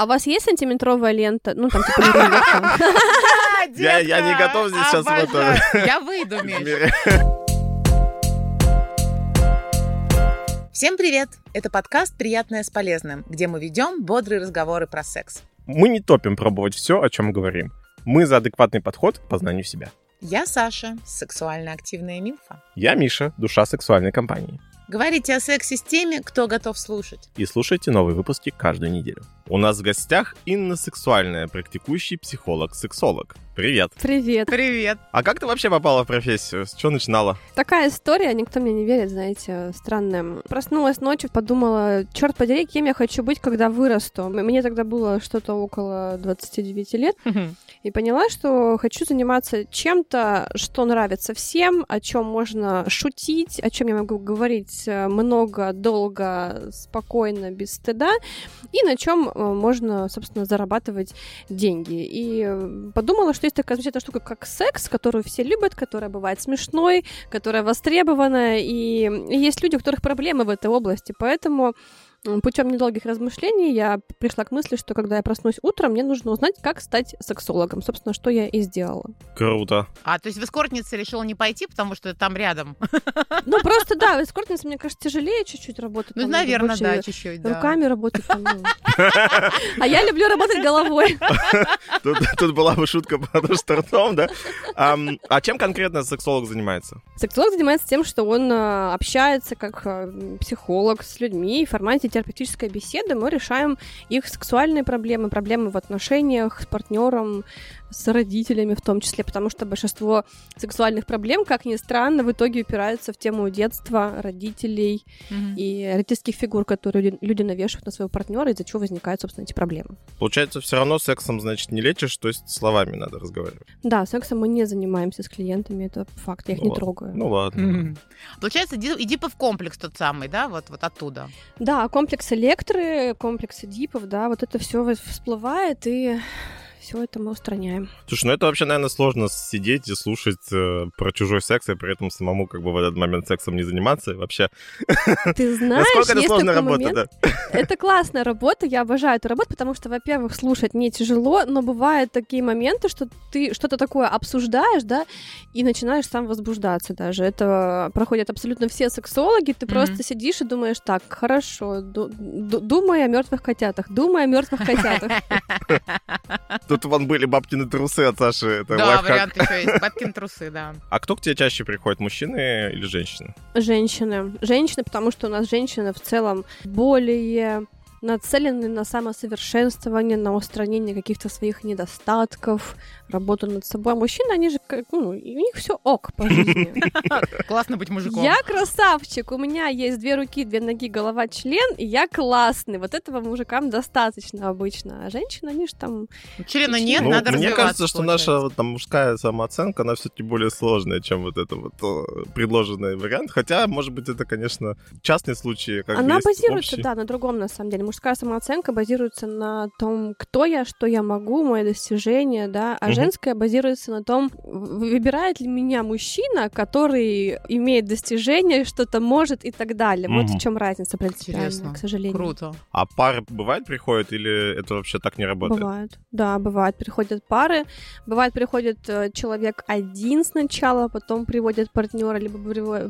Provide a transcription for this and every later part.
А у вас есть сантиметровая лента? Ну, там, типа. Я, я не готов здесь сейчас в это. Я выйду, Миш. мире. Всем привет! Это подкаст «Приятное с полезным», где мы ведем бодрые разговоры про секс. Мы не топим пробовать все, о чем говорим. Мы за адекватный подход к познанию себя. Я Саша, сексуально активная милфа. Я Миша, душа сексуальной компании. Говорите о сексе с теми, кто готов слушать. И слушайте новые выпуски каждую неделю. У нас в гостях Инна Сексуальная, практикующий психолог-сексолог. Привет. Привет. Привет! А как ты вообще попала в профессию? С чего начинала? Такая история, никто мне не верит, знаете, странная. Проснулась ночью, подумала, черт подери, кем я хочу быть, когда вырасту. Мне тогда было что-то около 29 лет, и поняла, что хочу заниматься чем-то, что нравится всем, о чем можно шутить, о чем я могу говорить э, много, долго, спокойно, без стыда, и на чем можно, собственно, зарабатывать деньги. И э, подумала, что есть такая замечательная штука, как секс, которую все любят, которая бывает смешной, которая востребована, и есть люди, у которых проблемы в этой области, поэтому путем недолгих размышлений я пришла к мысли, что когда я проснусь утром, мне нужно узнать, как стать сексологом. Собственно, что я и сделала. Круто. А, то есть в эскортнице решила не пойти, потому что там рядом? Ну, просто, да, в эскортнице, мне кажется, тяжелее чуть-чуть работать. Ну, там наверное, больше да, чуть-чуть, да. Руками работать. там, ну. А я люблю работать головой. Тут, тут была бы шутка по штартом, да? Ам, а чем конкретно сексолог занимается? Сексолог занимается тем, что он э, общается как э, психолог с людьми, и в формате терапевтической беседы мы решаем их сексуальные проблемы, проблемы в отношениях с партнером, с родителями в том числе, потому что большинство сексуальных проблем, как ни странно, в итоге упираются в тему детства, родителей Мгм. и родительских фигур, которые люди- навешивают на своего партнера, из-за чего возникают, собственно, эти проблемы. Получается, все равно сексом, значит, не лечишь, то есть словами надо разговаривать. Да, сексом мы не занимаемся с клиентами, это факт, я их Ну не ладно. трогаю. Ну ладно. Мгм. Получается, иди- Эдипов комплекс тот самый, да, вот, вот оттуда. Да, комплекс электры, комплекс дипов, да, вот это все всплывает, и все это мы устраняем. Слушай, ну это вообще, наверное, сложно сидеть и слушать э, про чужой секс, и при этом самому как бы в этот момент сексом не заниматься. И вообще, Ты знаешь, насколько это есть сложная такой работа, момент. да? Это классная работа, я обожаю эту работу, потому что, во-первых, слушать не тяжело, но бывают такие моменты, что ты что-то такое обсуждаешь, да, и начинаешь сам возбуждаться даже. Это проходят абсолютно все сексологи, ты Мгм. просто сидишь и думаешь, так, хорошо, ду- ду- думай о мертвых котятах, думай о мертвых котятах. Тут вон были бабкины трусы от Саши, это Да, лайфхак. вариант еще есть. Бабкин трусы, да. А кто к тебе чаще приходит, мужчины или женщины? Женщины. Женщины, потому что у нас женщины в целом более нацелены на самосовершенствование, на устранение каких-то своих недостатков, работу над собой. А мужчины, они же, как, ну, у них все ок по жизни. Классно быть мужиком. Я красавчик, у меня есть две руки, две ноги, голова, член, и я классный. Вот этого мужикам достаточно обычно. А женщины, они же там... Члена нет, Ну, надо мне кажется, что получается. наша вот, там мужская самооценка, она все-таки более сложная, чем вот это вот э, предложенный вариант. Хотя, может быть, это, конечно, частные случаи. Как бы Она базируется, да, на другом, на самом деле. Мужская самооценка базируется на том, кто я, что я могу, мои достижения, да, а Мгм. женская базируется на том, выбирает ли меня мужчина, который имеет достижения, что-то может и так далее. Вот Мгм. в чем разница принципиальная, Интересно. к сожалению. Круто. А пары бывает приходят или это вообще так не работает? Бывает, да, бывает. Приходят пары, бывает приходит э, человек один сначала, потом приводит партнера, либо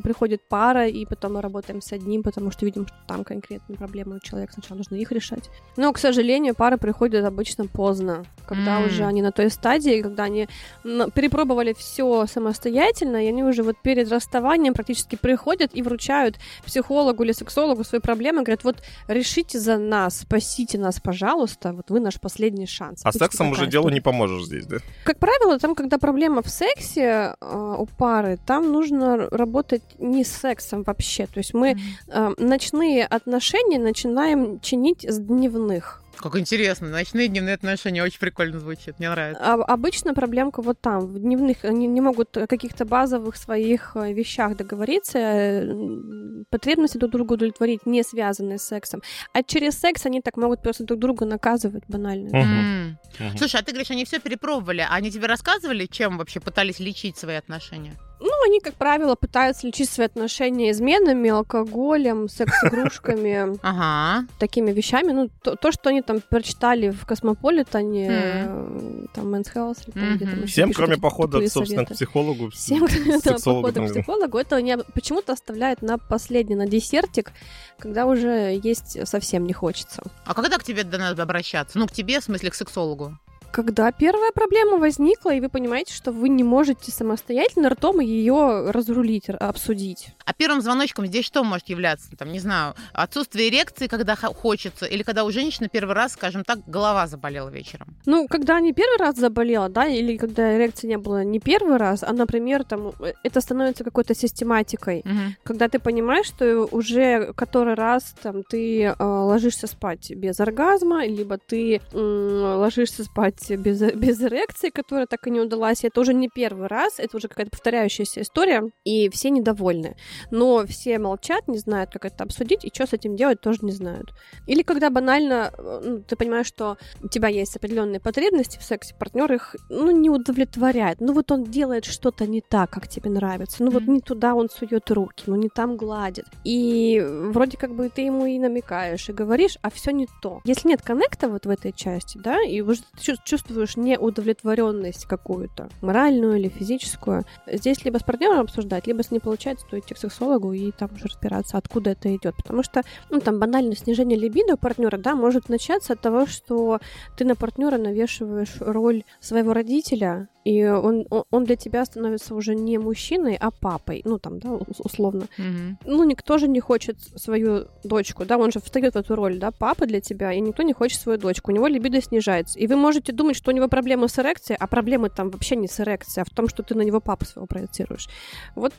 приходит пара, и потом мы работаем с одним, потому что видим, что там конкретные проблемы у человека, сначала нужно их решать. Но, к сожалению, пары приходят обычно поздно, когда М. уже они на той стадии, когда они м, перепробовали все самостоятельно, и они уже вот перед расставанием практически приходят и вручают психологу или сексологу свои проблемы, говорят, вот решите за нас, спасите нас, пожалуйста, вот вы наш последний шанс. А Обычно сексом уже делу не поможешь здесь, да? Как правило, там, когда проблема в сексе э, у пары, там нужно работать не с сексом вообще. То есть мы э, ночные отношения начинаем чинить с дневных. Как интересно. Ночные дневные отношения очень прикольно звучит. Мне нравится. А обычно проблемка вот там, в дневных. Они не могут о каких-то базовых своих э, вещах договориться, э, потребности друг другу удовлетворить, не связанные с сексом. А через секс они так могут просто друг друга наказывать банально. Мгм. М. Мгм. Слушай, а ты говоришь, они все перепробовали. А Они тебе рассказывали, чем вообще пытались лечить свои отношения? Ну, они, как правило, пытаются лечить свои отношения изменами, алкоголем, секс-игрушками, Ага. такими вещами. Ну, то, то, что они там прочитали в Космополитане, э, там, Мгм. еще Всем, кроме похода, собственно, к психологу, Всем, кроме похода к психологу, это они почему-то оставляют на последний, на десертик, когда уже есть совсем не хочется. А когда к тебе надо обращаться? Ну, к тебе, в смысле, к сексологу. Когда первая проблема возникла, и вы понимаете, что вы не можете самостоятельно ртом ее разрулить, обсудить. А первым звоночком здесь что может являться? Там, не знаю, отсутствие эрекции, когда хочется, или когда у женщины первый раз, скажем так, голова заболела вечером. Ну, когда не первый раз заболела, да, или когда эрекции не было не первый раз, а, например, там, э, это становится какой-то систематикой. Мгм. Когда ты понимаешь, что уже который раз там ты э, ложишься спать без оргазма, либо ты м, ложишься спать без, без эрекции, которая так и не удалась, это уже не первый раз, это уже какая-то повторяющаяся история, и все недовольны. Но все молчат, не знают, как это обсудить, и что с этим делать, тоже не знают. Или когда банально э, ну, ты понимаешь, что у тебя есть определенные потребности в сексе, партнер их ну, не удовлетворяет. Ну вот он делает что-то не так, как тебе нравится. Ну вот не туда он сует руки, ну не там гладит. И вроде как бы ты ему и намекаешь, и говоришь, а все не то. Если нет коннекта вот в этой части, да, и уже ты чувствуешь неудовлетворенность какую-то, моральную или физическую, здесь либо с партнером обсуждать, либо если не получается, то идти к сексологу и там уже разбираться, откуда это идет. Потому что, ну, там банально снижение либидо у партнера, да, может начаться от того, что ты на партнера навешиваешь роль своего родителя, и он, он- для тебя становится уже не мужчиной, а папой, ну, там, да, ус- условно. Мгм. Ну, никто же не хочет свою дочку, да, он же встает в эту роль, да, папы для тебя, и никто не хочет свою дочку, у него либидо снижается. И вы можете думать, что у него проблемы с эрекцией, а проблемы там вообще не с эрекцией, а в том, что ты на него папу своего проецируешь. Вот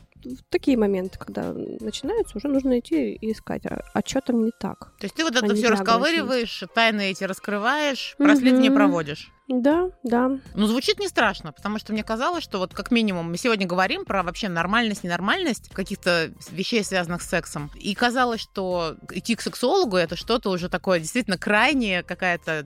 такие моменты, когда начинаются, уже нужно идти и искать, а, что там не так. То есть ты вот А это не все расковыриваешь, тайны эти раскрываешь, расследование Мгм. проводишь. Да, да. Ну, звучит не страшно, потому что мне казалось, что вот как минимум мы сегодня говорим про вообще нормальность, ненормальность каких-то вещей, связанных с сексом. И казалось, что идти к сексологу это что-то уже такое действительно крайняя какая-то э,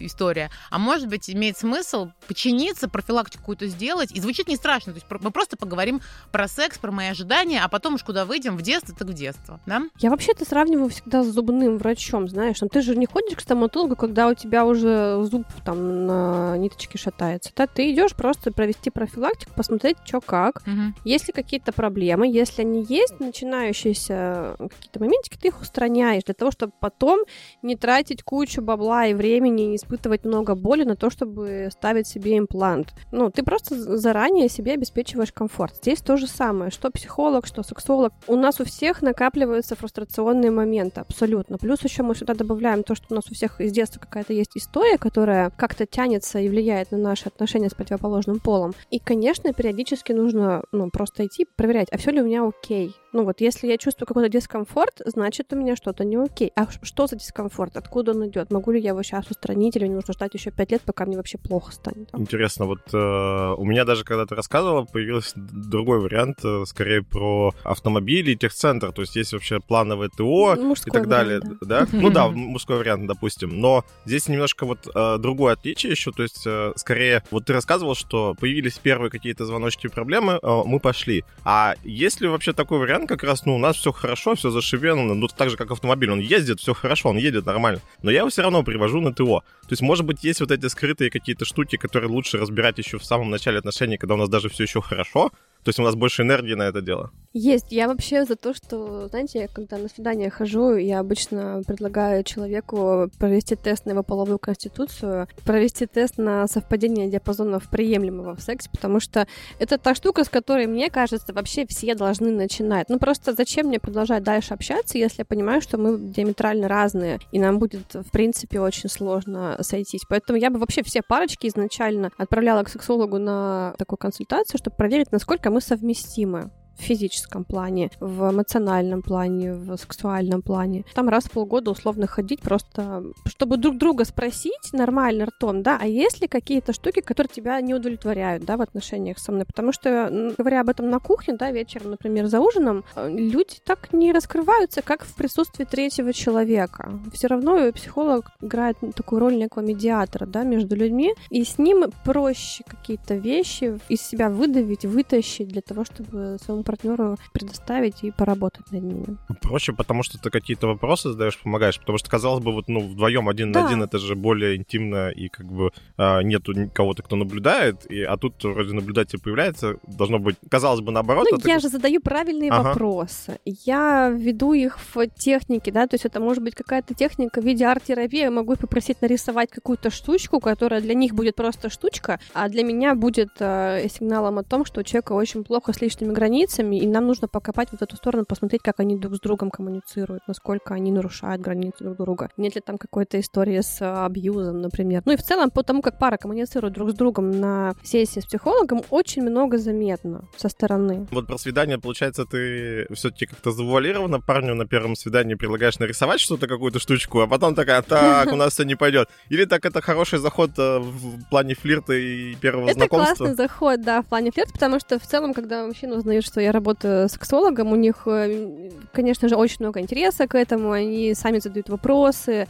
история. А может быть, имеет смысл починиться, профилактику какую-то сделать. И звучит не страшно. То есть мы просто поговорим про секс, про мои ожидания, а потом уж куда выйдем, в детство, так в детство. Да? Я вообще это сравниваю всегда с зубным врачом, знаешь. Ну, ты же не ходишь к стоматологу, когда у тебя уже зуб там на ниточке шатается. Да, ты идешь просто провести профилактику, посмотреть, что как. Есть ли какие-то проблемы, если они есть, начинающиеся какие-то моментики, ты их устраняешь для того, чтобы потом не тратить кучу бабла и времени, не испытывать много боли на то, чтобы ставить себе имплант. Ну, ты просто заранее себе обеспечиваешь комфорт. Здесь то же самое, что психолог, что сексолог. У нас у всех накапливаются фрустрационные моменты, абсолютно. Плюс еще мы сюда добавляем то, что у нас у всех из детства какая-то есть история, которая как-то тянется и влияет на наши отношения с противоположным полом. И, конечно, периодически нужно ну, просто идти проверять, а все ли у меня окей. Ну вот, если я чувствую какой-то дискомфорт, значит, у меня что-то не окей. А что за дискомфорт? Откуда он идет? Могу ли я его сейчас устранить или мне нужно ждать еще пять лет, пока мне вообще плохо станет? Интересно, вот э, у меня даже, когда ты рассказывала, появился другой вариант, э, скорее про автомобили и техцентр. То есть есть вообще плановое ТО и Мужской так далее, вариант, да? Ну да, мужской вариант, допустим. Но здесь немножко вот э, другое отличие еще. То есть э, скорее, вот ты рассказывал, что появились первые какие-то звоночки и проблемы, э, мы пошли. А есть ли вообще такой вариант, как раз, ну, у нас все хорошо, все зашивено, ну, так же, как автомобиль, он ездит, все хорошо, он едет нормально. Но я его все равно привожу на ТО. То есть, может быть, есть вот эти скрытые какие-то штуки, которые лучше разбирать еще в самом начале отношений, когда у нас даже все еще хорошо. То есть у нас больше энергии на это дело. Есть. Я вообще за то, что, знаете, я когда на свидание хожу, я обычно предлагаю человеку провести тест на его половую конституцию, провести тест на совпадение диапазонов приемлемого в сексе, потому что это та штука, с которой, мне кажется, вообще все должны начинать. Ну просто зачем мне продолжать дальше общаться, если я понимаю, что мы диаметрально разные, и нам будет, в принципе, очень сложно сойтись. Поэтому я бы вообще все парочки изначально отправляла к сексологу на такую консультацию, чтобы проверить, насколько мы совместимы в физическом плане, в эмоциональном плане, в сексуальном плане. Там раз в полгода условно ходить просто, чтобы друг друга спросить нормально ртом, да, а есть ли какие-то штуки, которые тебя не удовлетворяют, да, в отношениях со мной? Потому что, говоря об этом на кухне, да, вечером, например, за ужином, э, люди так не раскрываются, как в присутствии третьего человека. Все равно психолог играет такую роль некого медиатора, да, между людьми, и с ним проще какие-то вещи из себя выдавить, вытащить для того, чтобы своему партнеру предоставить и поработать над ними. Проще, потому что ты какие-то вопросы задаешь, помогаешь, потому что, казалось бы, вот, ну, вдвоем один да. на один это же более интимно, и как бы а, нету кого-то, кто наблюдает, и, а тут вроде наблюдатель появляется, должно быть, казалось бы, наоборот. Ну, а я же задаю правильные ага. вопросы. Я веду их в технике, да, то есть это может быть какая-то техника в виде арт-терапии, я могу попросить нарисовать какую-то штучку, которая для них будет просто штучка, а для меня будет э, сигналом о том, что у человека очень плохо с личными границами, и нам нужно покопать вот эту сторону, посмотреть, как они друг с другом коммуницируют, насколько они нарушают границы друг друга. Нет ли там какой-то истории с абьюзом, например. Ну и в целом, по тому, как пара коммуницирует друг с другом на сессии с психологом, очень много заметно со стороны. Вот про свидание, получается, ты все-таки как-то завуалированно парню на первом свидании предлагаешь нарисовать что-то, какую-то штучку, а потом такая, так, у нас все не пойдет. Или так это хороший заход э, в плане флирта и первого это знакомства? Это классный заход, да, в плане флирта, потому что в целом, когда мужчины узнают, что я работаю сексологом, у них, э, конечно же, очень много интереса к этому, они сами задают вопросы,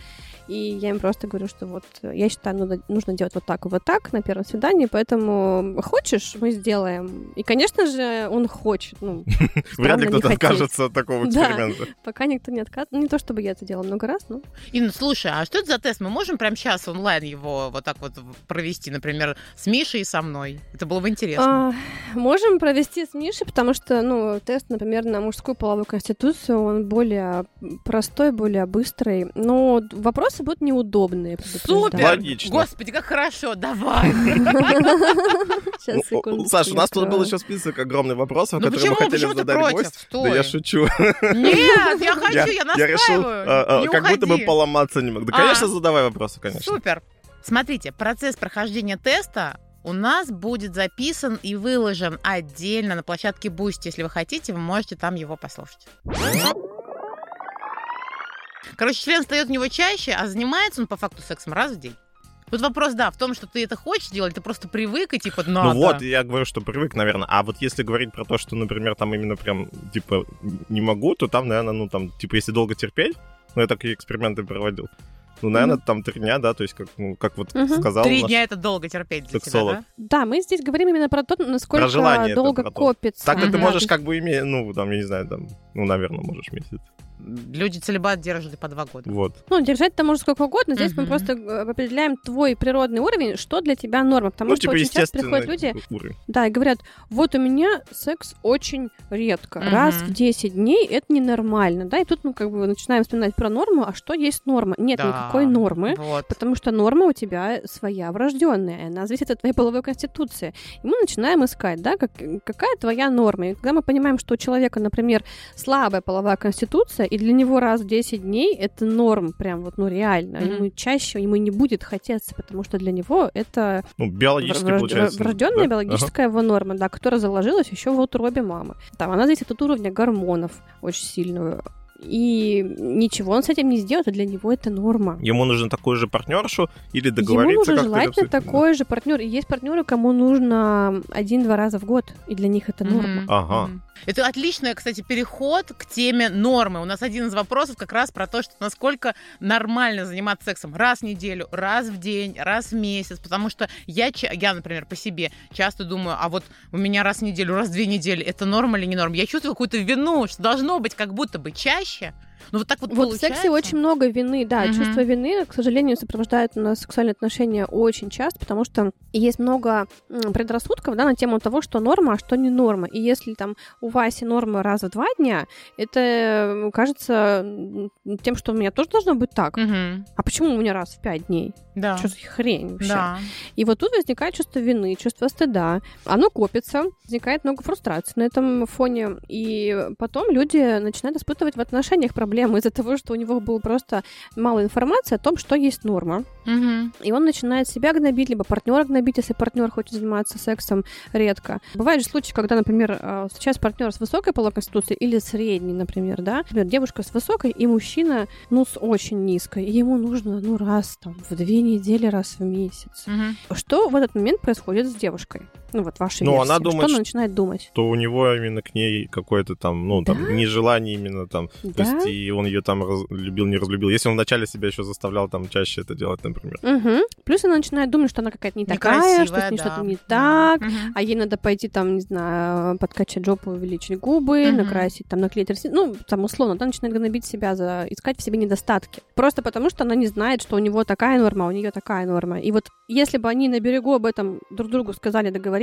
и я им просто говорю, что вот я считаю, нужно, нужно делать вот так и вот так на первом свидании, поэтому хочешь, мы сделаем. И, конечно же, он хочет. Ну, Вряд ли кто-то откажется от такого эксперимента. Да, пока никто не отказывается. Не то, чтобы я это делала много раз, но... Инна, слушай, а что это за тест? Мы можем прямо сейчас онлайн его вот так вот провести, например, с Мишей и со мной? Это было бы интересно. А, можем провести с Мишей, потому что, ну, тест, например, на мужскую половую конституцию, он более простой, более быстрый. Но вопрос вопросы будут неудобные. Супер! Логично. Господи, как хорошо, давай. Секунду. Саша, у нас тут был еще список огромных вопросов, ну которые мы хотели задать гость. Да я шучу. Нет, я хочу, я настаиваю. А, а, как будто бы поломаться не могу. Да, конечно, а. задавай вопросы, конечно. Супер. Смотрите, процесс прохождения теста у нас будет записан и выложен отдельно на площадке Boost. Если вы хотите, вы можете там его послушать. Короче, член встает у него чаще, а занимается он по факту сексом раз в день. Вот вопрос, да, в том, что ты это хочешь делать, ты просто привык и типа надо. Ну вот, я говорю, что привык, наверное. А вот если говорить про то, что, например, там именно прям, типа, не могу, то там, наверное, ну там, типа, если долго терпеть, ну я такие эксперименты проводил. Ну, наверное, mm-hmm. там три дня, да, то есть, как, ну, как вот mm-hmm. сказал Три дня — это долго терпеть для сексолог. тебя, да? Да, мы здесь говорим именно про то, насколько про желание долго про копится. Так mm-hmm. ты можешь как бы иметь, ну, там, я не знаю, там, ну, наверное, можешь месяц люди целебат держат по два года. Вот. Ну, держать-то можно сколько угодно. Здесь угу. мы просто э, определяем твой природный уровень, что для тебя норма. Потому ну, что типа очень часто приходят люди уровень. да, и говорят, вот у меня секс очень редко. Угу. Раз в 10 дней это ненормально. Да, и тут мы как бы начинаем вспоминать про норму, а что есть норма? Нет да. никакой нормы, вот. потому что норма у тебя своя врожденная. Она зависит от твоей половой конституции. И мы начинаем искать, да, как, какая твоя норма. И когда мы понимаем, что у человека, например, слабая половая конституция, и для него раз в 10 дней это норм, прям вот, ну, реально. Mm-hmm. Ему чаще, ему не будет хотеться, потому что для него это... Ну, биологически, врож... получается. Врожденная да? биологическая ага. его норма, да, которая заложилась еще в утробе мамы. Там она зависит от уровня гормонов очень сильно и ничего он с этим не сделает, а для него это норма. Ему нужен такой же партнершу или договориться Ему нужен желательно такой же партнер. И есть партнеры, кому нужно один-два раза в год, и для них это норма. Mm-hmm. Ага. Mm-hmm. Это отличный, кстати, переход к теме нормы. У нас один из вопросов как раз про то, что насколько нормально заниматься сексом раз в неделю, раз в день, раз в месяц. Потому что я, я например, по себе часто думаю, а вот у меня раз в неделю, раз в две недели, это норма или не норма? Я чувствую какую-то вину, что должно быть как будто бы чаще. Ну вот так вот, вот получается. в сексе очень много вины, да. Угу. Чувство вины, к сожалению, сопровождает у нас сексуальные отношения очень часто, потому что есть много предрассудков, да, на тему того, что норма, а что не норма. И если там у Васи норма раз в два дня, это кажется тем, что у меня тоже должно быть так. Угу. А почему у меня раз в пять дней? Да. Что за хрень вообще? Да. И вот тут возникает чувство вины, чувство стыда. Оно копится, возникает много фрустрации на этом фоне. И потом люди начинают испытывать в отношениях проблемы из-за того, что у него было просто мало информации о том, что есть норма. Мгм. И он начинает себя гнобить, либо партнера гнобить, если партнер хочет заниматься сексом редко. Бывают же случаи, когда, например, э, встречается партнер с высокой половой конституцией или средней, например, да. Например, девушка с высокой и мужчина, ну, с очень низкой. И ему нужно, ну, раз там в две недели, раз в месяц. Мгм. Что в этот момент происходит с девушкой? Ну, вот ваша Ну, версия. она думает, Что она начинает думать? То у него именно к ней какое-то там, ну, там, Да? нежелание именно там. То Да? есть, и он ее там раз- любил, не разлюбил. Если он вначале себя еще заставлял там чаще это делать, например. Мгм. Плюс она начинает думать, что она какая-то не такая, что с ней Некрасивая, что-то да. не так, Мгм. а ей надо пойти там, не знаю, подкачать жопу, увеличить губы, Мгм. накрасить, там, наклеить ресницы. Ну, там, условно, она начинает гнобить себя, за... искать в себе недостатки. Просто потому, что она не знает, что у него такая норма, а у нее такая норма. И вот если бы они на берегу об этом друг другу сказали, договорились,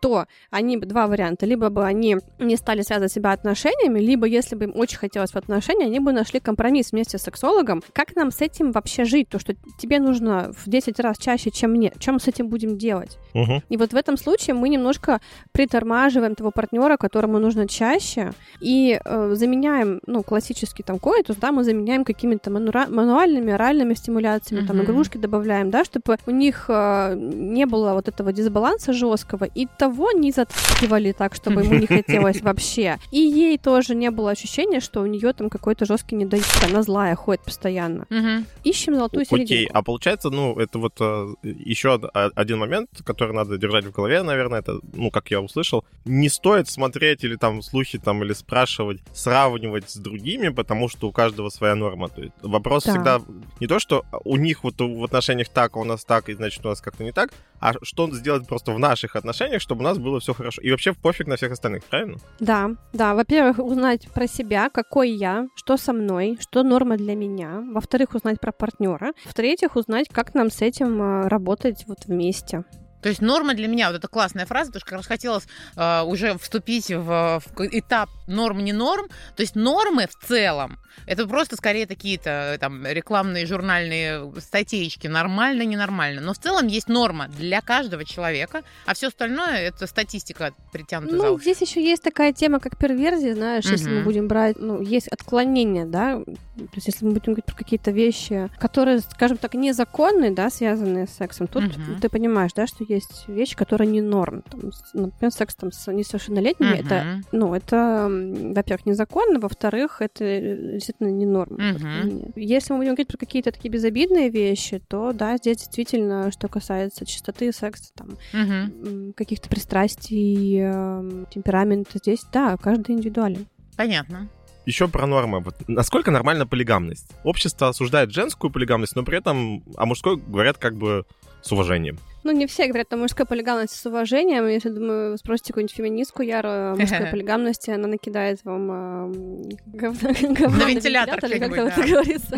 то они бы два варианта. Либо бы они не стали связывать себя отношениями, либо, если бы им очень хотелось в отношения, они бы нашли компромисс вместе с сексологом. Как нам с этим вообще жить? То, что тебе нужно в 10 раз чаще, чем мне. Чем мы с этим будем делать? Мгм. И вот в этом случае мы немножко притормаживаем того партнера, которому нужно чаще, и э, заменяем, ну, классический там коитус, да, мы заменяем какими-то манура- мануальными, оральными стимуляциями, там, Мгм. игрушки добавляем, да, чтобы у них э, не было вот этого дисбаланса жесткого, и того не заткивали так, чтобы ему не хотелось вообще. И ей тоже не было ощущения, что у нее там какой-то жесткий недоед, она злая, ходит постоянно. Мгм. Ищем золотую Окей, серединку. а получается, ну, это вот еще один момент, который надо держать в голове, наверное, это, ну, как я услышал, не стоит смотреть или там слухи там или спрашивать, сравнивать с другими, потому что у каждого своя норма. То есть вопрос Да. всегда не то, что у них вот в отношениях так, а у нас так, и значит у нас как-то не так, а что сделать просто в наших отношениях, чтобы у нас было все хорошо. И вообще пофиг на всех остальных, правильно? Да, да. Во-первых, узнать про себя, какой я, что со мной, что норма для меня. Во-вторых, узнать про партнера. В-третьих, узнать, как нам с этим э, работать вот вместе. То есть норма для меня, вот это классная фраза, потому что как раз хотелось э, уже вступить в, в этап норм не норм. То есть нормы в целом это просто скорее какие-то там рекламные журнальные статейки, нормально, ненормально. Но в целом есть норма для каждого человека, а все остальное это статистика притянутая за Ну, уши. здесь еще есть такая тема, как перверзия, знаешь, если мы будем брать, ну, есть отклонения, да, то есть если мы будем говорить про какие-то вещи, которые, скажем так, незаконные, да, связанные с сексом, тут Мгм. ты понимаешь, да, что есть вещи, которые не норм. Там, например, секс там с несовершеннолетними, это Мгм. Ну, это, во-первых, незаконно, во-вторых, это э, действительно не норма. Мгм. Если мы будем говорить про какие-то такие безобидные вещи, то да, здесь действительно, что касается чистоты секса, там, м, каких-то пристрастий, эм, темперамента, здесь, да, каждый индивидуален. Понятно. Еще про нормы. Вот насколько нормальна полигамность? Общество осуждает женскую полигамность, но при этом о мужской говорят как бы с уважением. Ну, не все говорят о мужской полигамности с уважением. Если, думаю, вы спросите какую-нибудь феминистку Яру о мужской полигамности, она накидает вам эм, говна, говна На вентилятор или как это говорится.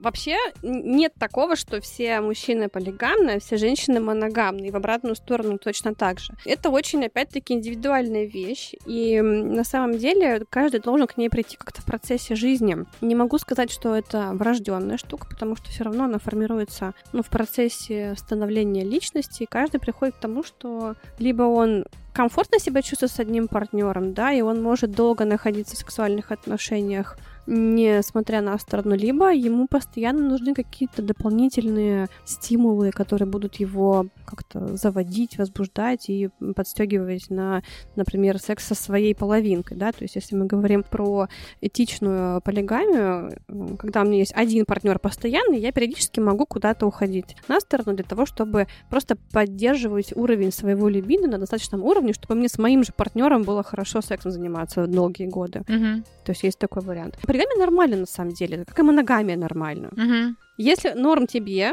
Вообще нет такого, что все мужчины полигамны, а все женщины моногамны, и в обратную сторону точно так же. Это очень, опять-таки, индивидуальная вещь, и на самом деле каждый должен к ней прийти как-то в процессе жизни. Не могу сказать, что это врожденная штука, потому что все равно она формируется ну, в процессе становления личности, и каждый приходит к тому, что либо он комфортно себя чувствует с одним партнером, да, и он может долго находиться в сексуальных отношениях несмотря на сторону, либо ему постоянно нужны какие-то дополнительные стимулы, которые будут его как-то заводить, возбуждать и подстегивать на, например, секс со своей половинкой, да, то есть если мы говорим про этичную полигамию, когда у меня есть один партнер постоянный, я периодически могу куда-то уходить на сторону для того, чтобы просто поддерживать уровень своего либидо на достаточном уровне, чтобы мне с моим же партнером было хорошо сексом заниматься долгие годы. Мгм. То есть есть такой вариант. Полигамия нормально на самом деле, как и моногамия нормально. Мгм. Если норм тебе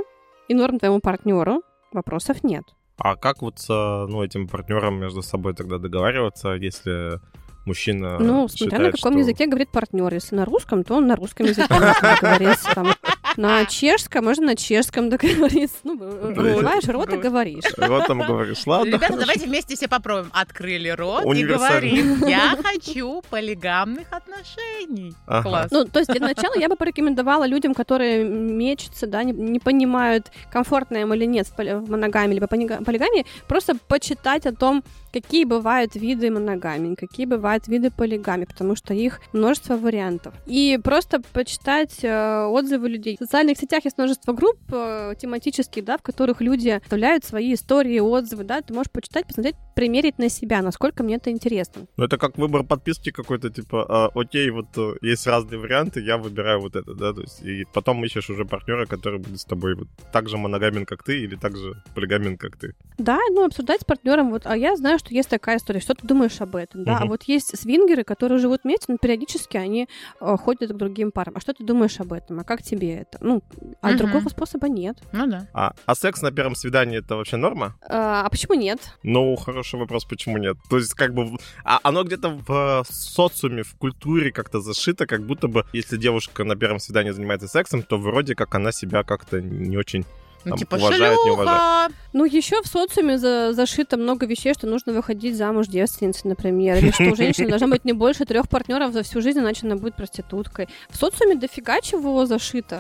и норм твоему партнеру, вопросов нет. А как вот с ну, этим партнером между собой тогда договариваться, если мужчина ну, смотря считает, на каком что... языке говорит партнер. Если на русском, то он на русском языке. Там, На чешском, можно на чешском договориться. Ну, открываешь рот и говоришь. Ротом говоришь, ладно. Ребята, давайте вместе все попробуем. Открыли рот и говорим, я хочу полигамных отношений. Ага. Класс. Ну, то есть для начала я бы порекомендовала людям, которые мечутся, да, не, не понимают, комфортно им или нет в моногамии либо полигамии, просто почитать о том, какие бывают виды моногамии, какие бывают виды полигамии, потому что их множество вариантов. И просто почитать э, отзывы людей. В социальных сетях есть множество групп э, тематических, да, в которых люди оставляют свои истории, отзывы, да, ты можешь почитать, посмотреть, примерить на себя, насколько мне это интересно. Ну, это как выбор подписки какой-то, типа, а, окей, вот э, есть разные варианты, я выбираю вот это, да, то есть, и потом ищешь уже партнера, который будет с тобой вот так же моногамен, как ты, или так же полигамен, как ты. Да, ну, обсуждать с партнером, вот, а я знаю, что есть такая история, что ты думаешь об этом, да, а Мгм. вот есть свингеры, которые живут вместе, но периодически они э, ходят к другим парам, а что ты думаешь об этом, а как тебе это? Ну, а Мгм. другого способа нет. Ну да. А, а секс на первом свидании это вообще норма? А, а почему нет? Ну, хороший вопрос, почему нет? То есть, как бы, а оно где-то в э, социуме, в культуре как-то зашито, как будто бы, если девушка на первом свидании занимается сексом, то вроде как она себя как-то не очень Там типа, уважают, не шлюха. Ну, еще в социуме за- зашито много вещей, что нужно выходить замуж девственницей, например, или что у женщины должно быть не больше трех партнеров за всю жизнь, иначе она будет проституткой. В социуме дофига чего зашито.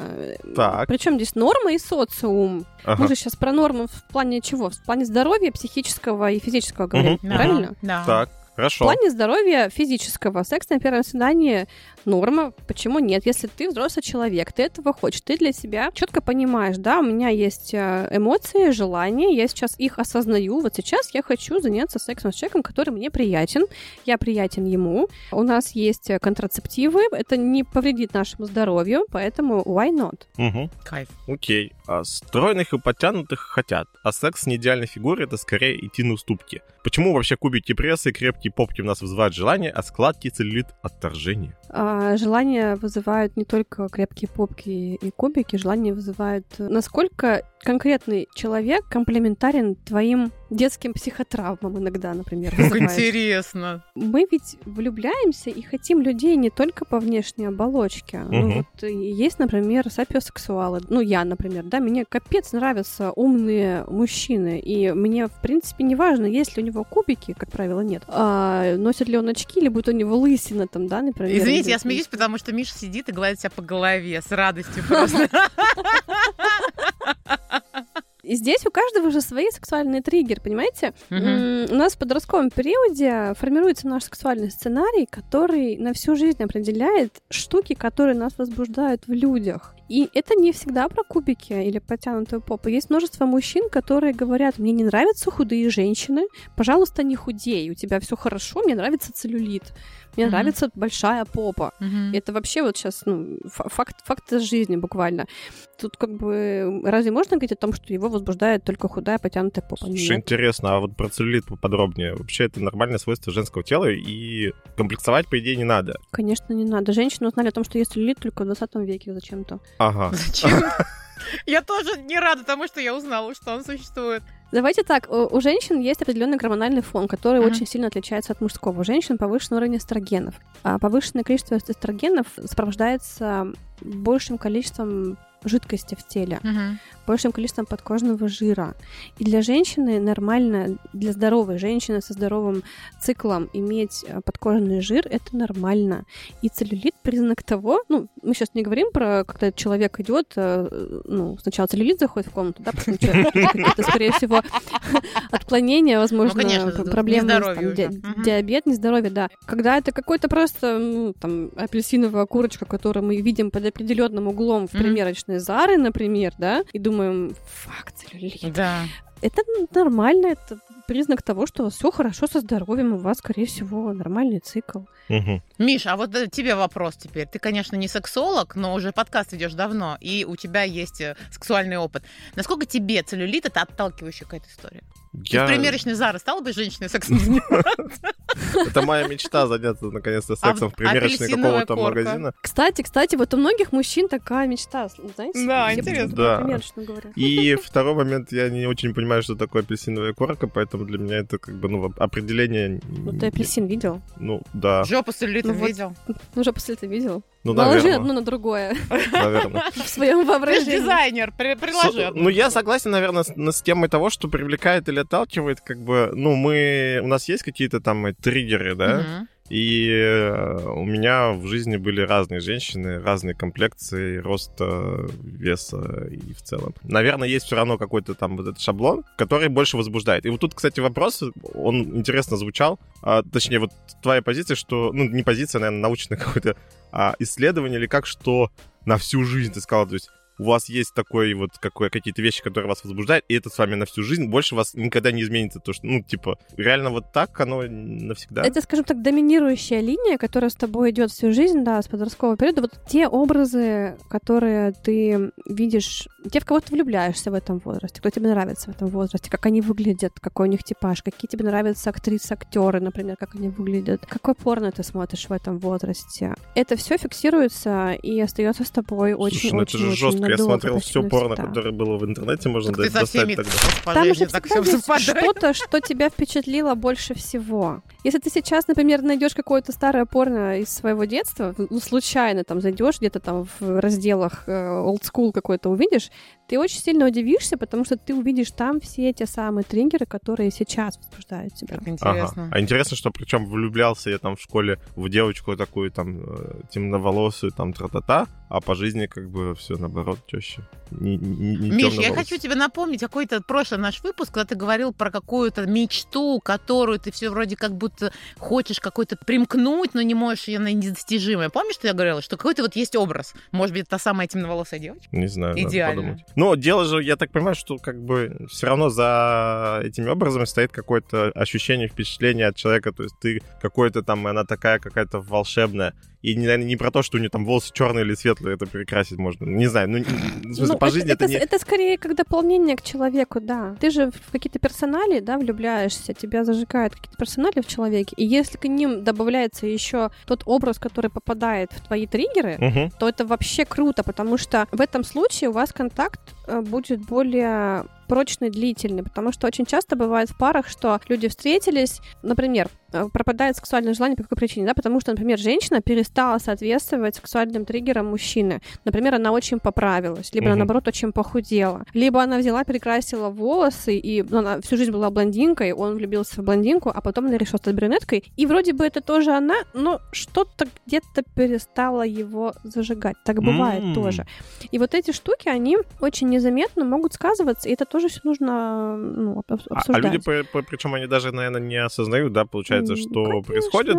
Так. Причем здесь норма и социум. Ага. Мы же сейчас про нормы в плане чего? В плане здоровья, психического и физического говорим. Да, правильно? Да. Так, В хорошо. плане здоровья физического секс на первом свидании норма. Почему нет? Если ты взрослый человек, ты этого хочешь, ты для себя четко понимаешь, да, у меня есть э, эмоции, желания, я сейчас их осознаю. Вот сейчас я хочу заняться сексом с человеком, который мне приятен, я приятен ему. У нас есть контрацептивы, это не повредит нашему здоровью, поэтому why not? Мгм. Кайф. Окей. А стройных и подтянутых хотят, а секс с неидеальной фигурой — это скорее идти на уступки. Почему вообще кубики пресса и крепкие попки у нас вызывают желание, а складки целлюлит — отторжение? А, желания вызывают не только крепкие попки и кубики, желания вызывают, насколько конкретный человек комплементарен твоим детским психотравмам иногда, например. Интересно. Мы ведь влюбляемся и хотим людей не только по внешней оболочке. Ну, вот есть, например, сапиосексуалы. Ну, я, например, да, мне капец нравятся умные мужчины. И мне, в принципе, не важно, есть ли у него кубики, как правило, нет. А, носит ли он очки, или будет у него лысина там, да, например. Извините, я смеюсь, потому что Миша сидит и гладит себя по голове с радостью просто. И здесь у каждого же свои сексуальные триггеры, понимаете? У нас в подростковом периоде формируется наш сексуальный сценарий, который на всю жизнь определяет штуки, которые нас возбуждают в людях. И это не всегда про кубики или потянутую попу. Есть множество мужчин, которые говорят, мне не нравятся худые женщины, пожалуйста, не худей, у тебя все хорошо, мне нравится целлюлит, мне Мгм. нравится большая попа. Мгм. Это вообще вот сейчас ну, фа- факт, факт из жизни буквально. Тут как бы разве можно говорить о том, что его возбуждает только худая потянутая попа? Слушай, Нет. интересно, а вот про целлюлит поподробнее. Вообще это нормальное свойство женского тела, и комплексовать, по идее, не надо. Конечно, не надо. Женщины узнали о том, что есть целлюлит только в 20 веке зачем-то. Ага. Зачем? Я тоже не рада тому, что я узнала, что он существует. Давайте так, у, женщин есть определенный гормональный фон, который Мгм. очень сильно отличается от мужского. У женщин повышенный уровень эстрогенов. А повышенное количество эстрогенов сопровождается большим количеством жидкости в теле, Мгм. Большим количеством подкожного жира. И для женщины нормально, для здоровой женщины со здоровым циклом иметь э, подкожный жир, это нормально. И целлюлит признак того, ну, мы сейчас не говорим про, когда человек идет, э, ну, сначала целлюлит заходит в комнату, да, потом это, скорее всего, отклонение, возможно, Ну, конечно, проблемы, там, ди- Мгм. диабет, нездоровье, да. Когда это какой-то просто, ну, там, апельсиновая курочка, которую мы видим под определенным углом в примерочной Зары, например, да, и думаем, фак, целлюлит. Да. Это нормально, это признак того, что все хорошо со здоровьем, у вас, скорее всего, нормальный цикл. Мгм. Миш, а вот э, тебе вопрос теперь. Ты, конечно, не сексолог, но уже подкаст ведешь давно, и у тебя есть э, сексуальный опыт. Насколько тебе целлюлит это отталкивающая какая-то история? Ты Я... в примерочной Зары стала бы женщиной сексом заниматься? Это моя мечта заняться наконец-то А сексом в примерочной какого-то магазина. Кстати, кстати, вот у многих мужчин такая мечта, знаете? Да, интересно. Да. И второй момент, я не очень понимаю, что такое апельсиновая корка, поэтому для меня это как бы, ну, определение... Ну, ты апельсин видел? Ну, да. Жопу с Ну, видел? Ну, жопу с видел? Ну, Наложи наверное. одно на другое наверное. в своем Ты же воображении. дизайнер, при- приложи. С- одну. Ну, я согласен, наверное, с, с темой того, что привлекает или отталкивает, как бы, ну, мы, у нас есть какие-то там э, триггеры, да, и э, у меня в жизни были разные женщины, разные комплекции, роста, веса и в целом. Наверное, есть все равно какой-то там вот этот шаблон, который больше возбуждает. И вот тут, кстати, вопрос, он интересно звучал, а, точнее, вот твоя позиция, что, ну, не позиция, наверное, научное какое-то а, исследование или как, что на всю жизнь ты сказал, то есть у вас есть такой вот какой, какие-то вещи, которые вас возбуждают, и это с вами на всю жизнь, больше вас никогда не изменится. То, что, ну, типа, реально вот так оно навсегда. Это, скажем так, доминирующая линия, которая с тобой идет всю жизнь, да, с подросткового периода. Вот те образы, которые ты видишь, те, в кого ты влюбляешься в этом возрасте, кто тебе нравится в этом возрасте, как они выглядят, какой у них типаж, какие тебе нравятся актрисы, актеры, например, как они выглядят, какой порно ты смотришь в этом возрасте. Это все фиксируется и остается с тобой очень, Слушай, ну это же очень жестко. Я смотрел все порно, которое было в интернете, можно Так ты до- со достать всеми тогда. Там же всегда есть что-то, что тебя впечатлило больше всего. Если ты сейчас, например, найдешь какое-то старое порно из своего детства, ну, случайно там зайдешь где-то там в разделах э, old school какой-то увидишь, ты очень сильно удивишься, потому что ты увидишь там все те самые триггеры, которые сейчас возбуждают тебя. Как Ага. интересно. А интересно, что причем влюблялся я там в школе в девочку такую там э, темноволосую, там тра-та-та, а по жизни как бы все наоборот чаще. Не, не, не Миш, я хочу тебе напомнить какой-то прошлый наш выпуск, когда ты говорил про какую-то мечту, которую ты все вроде как будто хочешь какой-то примкнуть, но не можешь ее на недостижимое. Помнишь, что я говорила, что какой-то вот есть образ? Может быть, та самая темноволосая девочка? Не знаю, надо Идеально. Но дело же, я так понимаю, что как бы все равно за этими образами стоит какое-то ощущение, впечатление от человека. То есть ты какой-то там, она такая какая-то волшебная. И, не, наверное, не про то, что у нее там волосы черные или светлые, это перекрасить можно. Не знаю, ну, в смысле, Ну, по жизни это, это, не... это скорее как дополнение к человеку, да. Ты же в какие-то персонали, да, влюбляешься, тебя зажигают какие-то персонали в человеке, и если к ним добавляется еще тот образ, который попадает в твои триггеры, Мгм. то это вообще круто, потому что в этом случае у вас контакт э, будет более прочный, длительный, потому что очень часто бывает в парах, что люди встретились, например, э, пропадает сексуальное желание по какой причине, да, потому что, например, женщина перестала соответствовать сексуальным триггерам мужчины. Например, она очень поправилась, либо она, Мгм. наоборот, очень похудела, либо она взяла, перекрасила волосы, и ну, она всю жизнь была блондинкой, он влюбился в блондинку, а потом она решила стать брюнеткой, и вроде бы это тоже она, но что-то где-то перестало его зажигать. Так бывает М. тоже. И вот эти штуки, они очень незаметно могут сказываться, и это тоже все нужно ну, об- А, а обсуждать. люди, причем они даже, наверное, не осознают, да, получается, что конечно. происходит,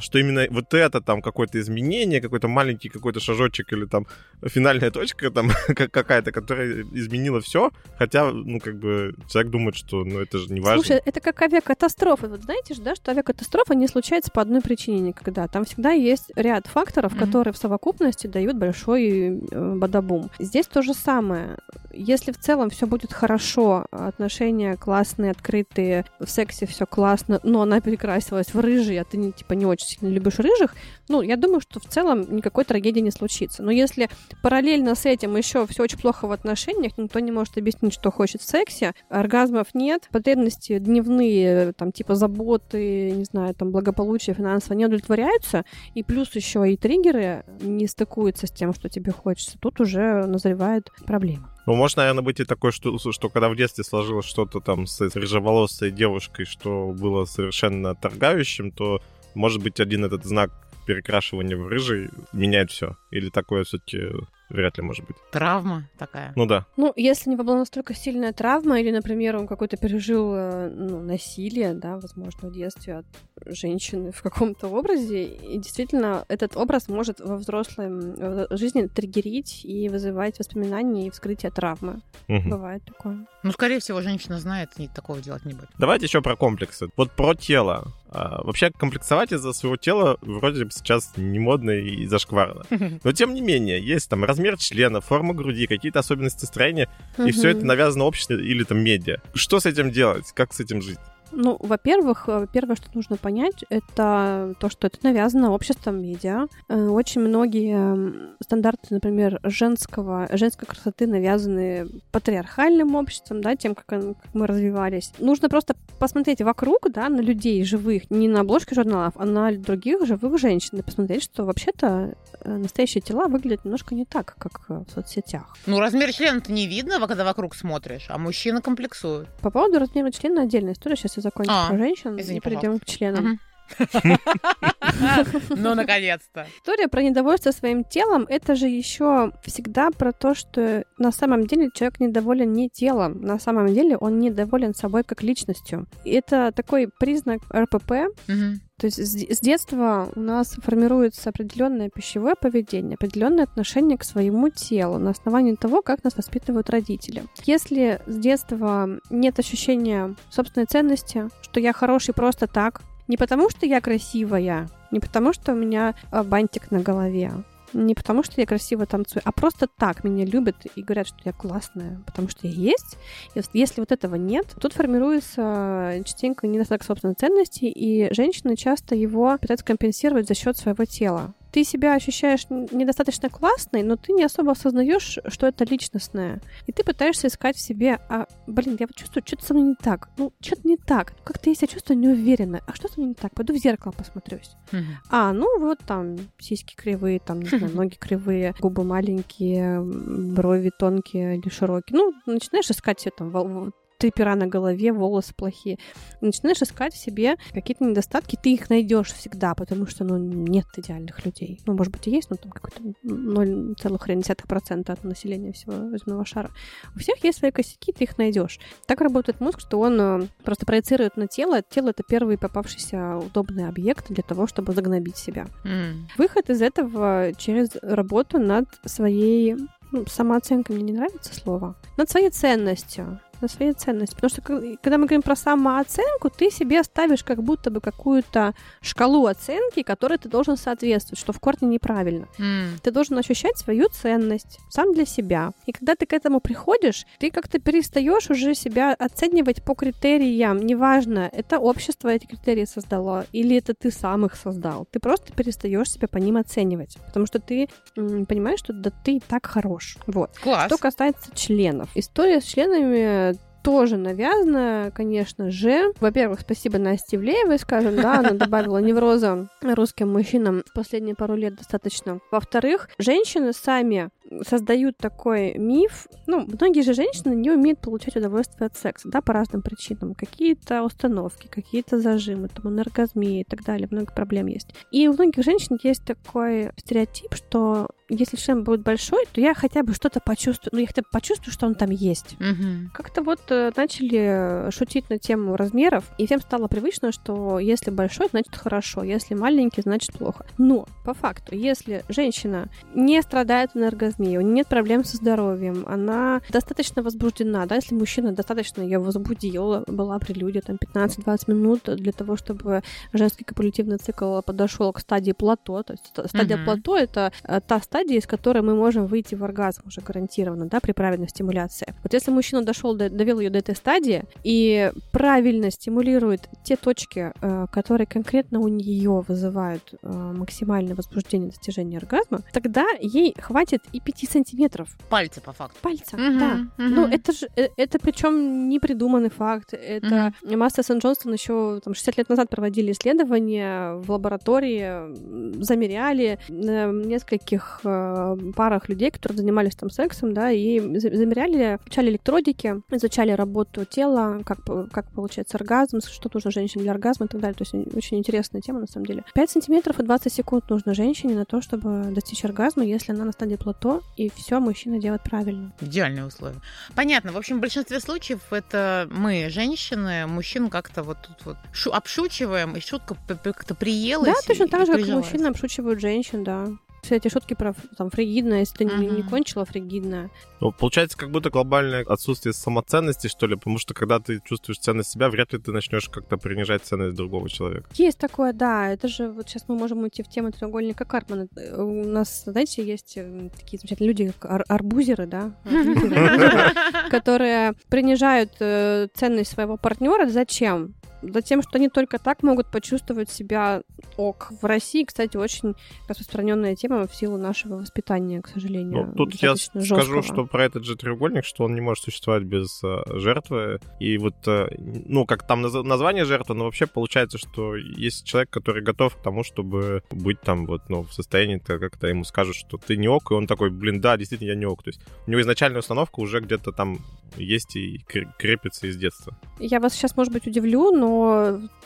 что именно вот это там какое-то изменение, какой-то маленький какой-то шажочек или там финальная точка там как- какая-то, которая изменила все, хотя, ну, как бы человек думает, что, ну, это же не важно. Слушай, это как авиакатастрофа. Вот знаете же, да, что авиакатастрофа не случается по одной причине никогда. Там всегда есть ряд факторов, Мгм. которые в совокупности дают большой э, бадабум. Здесь то же самое. Если в целом все будет хорошо, отношения классные, открытые, в сексе все классно, но она перекрасилась в рыжий, а ты не, типа не очень сильно любишь рыжих, ну, я думаю, что в целом никакой трагедии не случится. Но если параллельно с этим еще все очень плохо в отношениях, никто не может объяснить, что хочет в сексе, оргазмов нет, потребности дневные, там, типа заботы, не знаю, там, благополучие финансово не удовлетворяются, и плюс еще и триггеры не стыкуются с тем, что тебе хочется, тут уже назревает проблема. Ну, может, наверное, быть и такое, что, что когда в детстве сложилось что-то там с рыжеволосой девушкой, что было совершенно отторгающим, то, может быть, один этот знак перекрашивания в рыжий меняет все. Или такое все-таки вряд ли может быть. Травма такая. Ну да. Ну, если не была настолько сильная травма, или, например, он какой-то пережил э, ну, насилие, да, возможно, в детстве от женщины в каком-то образе, и действительно этот образ может во взрослой жизни триггерить и вызывать воспоминания и вскрытие травмы. Мгм. Бывает такое. Ну, скорее всего, женщина знает, и такого делать не будет. Давайте еще про комплексы. Вот про тело. А, вообще комплексовать из-за своего тела вроде бы сейчас не модно и зашкварно. Но тем не менее, есть там размер члена, форма груди, какие-то особенности строения, и все это навязано обществом или там медиа. Что с этим делать? Как с этим жить? Ну, во-первых, э, первое, что нужно понять, это то, что это навязано обществом медиа. Э, очень многие стандарты, например, женского, женской красоты навязаны патриархальным обществом, да, тем, как, как мы развивались. Нужно просто посмотреть вокруг, да, на людей живых, не на обложке журналов, а на других живых женщин, и посмотреть, что вообще-то э, настоящие тела выглядят немножко не так, как в соцсетях. Ну, размер члена-то не видно, когда вокруг смотришь, а мужчина комплексует. По поводу размера члена отдельная история. Сейчас я закончу а, про женщин извини, и перейдем к членам. Ну, наконец-то. История про недовольство своим телом — это же еще всегда про то, что на самом деле человек недоволен не телом, на самом деле он недоволен собой как личностью. И это такой признак РПП, то есть с детства у нас формируется определенное пищевое поведение, определенное отношение к своему телу на основании того, как нас воспитывают родители. Если с детства нет ощущения собственной ценности, что я хороший просто так, не потому что я красивая, не потому что у меня а, бантик на голове, не потому, что я красиво танцую, а просто так меня любят и говорят, что я классная, потому что я есть. Если вот этого нет, тут формируется частенько недостаток собственной ценности, и женщины часто его пытаются компенсировать за счет своего тела ты себя ощущаешь недостаточно классной, но ты не особо осознаешь, что это личностное. И ты пытаешься искать в себе, а, блин, я вот чувствую, что-то со мной не так. Ну, что-то не так. Как-то я себя чувствую неуверенно. А что со мной не так? Пойду в зеркало посмотрюсь. Mm-hmm. А, ну вот там сиськи кривые, там, не знаю, ноги кривые, губы маленькие, брови тонкие или широкие. Ну, начинаешь искать все там три пера на голове, волосы плохие. И начинаешь искать в себе какие-то недостатки, ты их найдешь всегда, потому что, ну, нет идеальных людей. Ну, может быть, и есть, но там какой-то 0,1% от населения всего земного шара. У всех есть свои косяки, ты их найдешь. Так работает мозг, что он э, просто проецирует на тело. Тело — это первый попавшийся удобный объект для того, чтобы загнобить себя. Mm. Выход из этого через работу над своей ну, самооценкой мне не нравится слово, над своей ценностью на свои ценности. Потому что когда мы говорим про самооценку, ты себе ставишь как будто бы какую-то шкалу оценки, которой ты должен соответствовать, что в корне неправильно. Mm. Ты должен ощущать свою ценность сам для себя. И когда ты к этому приходишь, ты как-то перестаешь уже себя оценивать по критериям. Неважно, это общество эти критерии создало, или это ты сам их создал. Ты просто перестаешь себя по ним оценивать. Потому что ты м, понимаешь, что да ты и так хорош. Вот. Класс. Что касается членов. История с членами тоже навязано, конечно же. Во-первых, спасибо Насте Ивлеевой, скажем, да, она добавила невроза русским мужчинам последние пару лет достаточно. Во-вторых, женщины сами создают такой миф. Ну, многие же женщины не умеют получать удовольствие от секса, да, по разным причинам. Какие-то установки, какие-то зажимы, там, анаргазмия и так далее. Много проблем есть. И у многих женщин есть такой стереотип, что если член будет большой, то я хотя бы что-то почувствую, ну, я хотя бы почувствую, что он там есть. Угу. Как-то вот э, начали шутить на тему размеров, и всем стало привычно, что если большой, значит хорошо, если маленький, значит плохо. Но, по факту, если женщина не страдает энергозмией, у нее нет проблем со здоровьем, она достаточно возбуждена, да, если мужчина достаточно ее возбудил, была прелюдия там 15-20 минут для того, чтобы женский копулятивный цикл подошел к стадии плато, то есть стадия угу. плато это э, та стадия, стадии, из которой мы можем выйти в оргазм уже гарантированно, да, при правильной стимуляции. Вот если мужчина дошел, до, довел ее до этой стадии и правильно стимулирует те точки, э, которые конкретно у нее вызывают э, максимальное возбуждение достижения оргазма, тогда ей хватит и 5 сантиметров. Пальца, по факту. Пальца, угу, да. Угу. Ну, это же, э, это причем не придуманный факт. Это угу. Мастер и Джонстон еще там, 60 лет назад проводили исследования в лаборатории, замеряли на нескольких парах людей, которые занимались там сексом, да, и замеряли, изучали электродики, изучали работу тела, как, как получается оргазм, что нужно женщине для оргазма и так далее. То есть очень интересная тема, на самом деле. 5 сантиметров и 20 секунд нужно женщине на то, чтобы достичь оргазма, если она на стадии плато, и все мужчина делает правильно. Идеальные условия. Понятно. В общем, в большинстве случаев это мы, женщины, мужчин как-то вот тут вот шу- обшучиваем, и шутка как-то приелась. Да, точно так же, как мужчины обшучивают женщин, да все эти шутки про там фригидное, если ты uh-huh. не, не кончила фригидное. Ну, получается, как будто глобальное отсутствие самоценности, что ли, потому что когда ты чувствуешь ценность себя, вряд ли ты начнешь как-то принижать ценность другого человека. Есть такое, да. Это же вот сейчас мы можем уйти в тему треугольника Карпмана. У нас, знаете, есть э, такие замечательные люди, как ар- арбузеры, да, которые принижают э, ценность своего партнера. Зачем? За тем, что они только так могут почувствовать себя ок. В России, кстати, очень распространенная тема в силу нашего воспитания, к сожалению. Ну, тут я жесткого. скажу, что про этот же треугольник, что он не может существовать без э, жертвы. И вот, э, ну, как там название жертвы, но вообще получается, что есть человек, который готов к тому, чтобы быть там вот, ну, в состоянии, как-то ему скажут, что ты не ок, и он такой, блин, да, действительно, я не ок. То есть у него изначальная установка уже где-то там есть и крепится из детства. Я вас сейчас, может быть, удивлю, но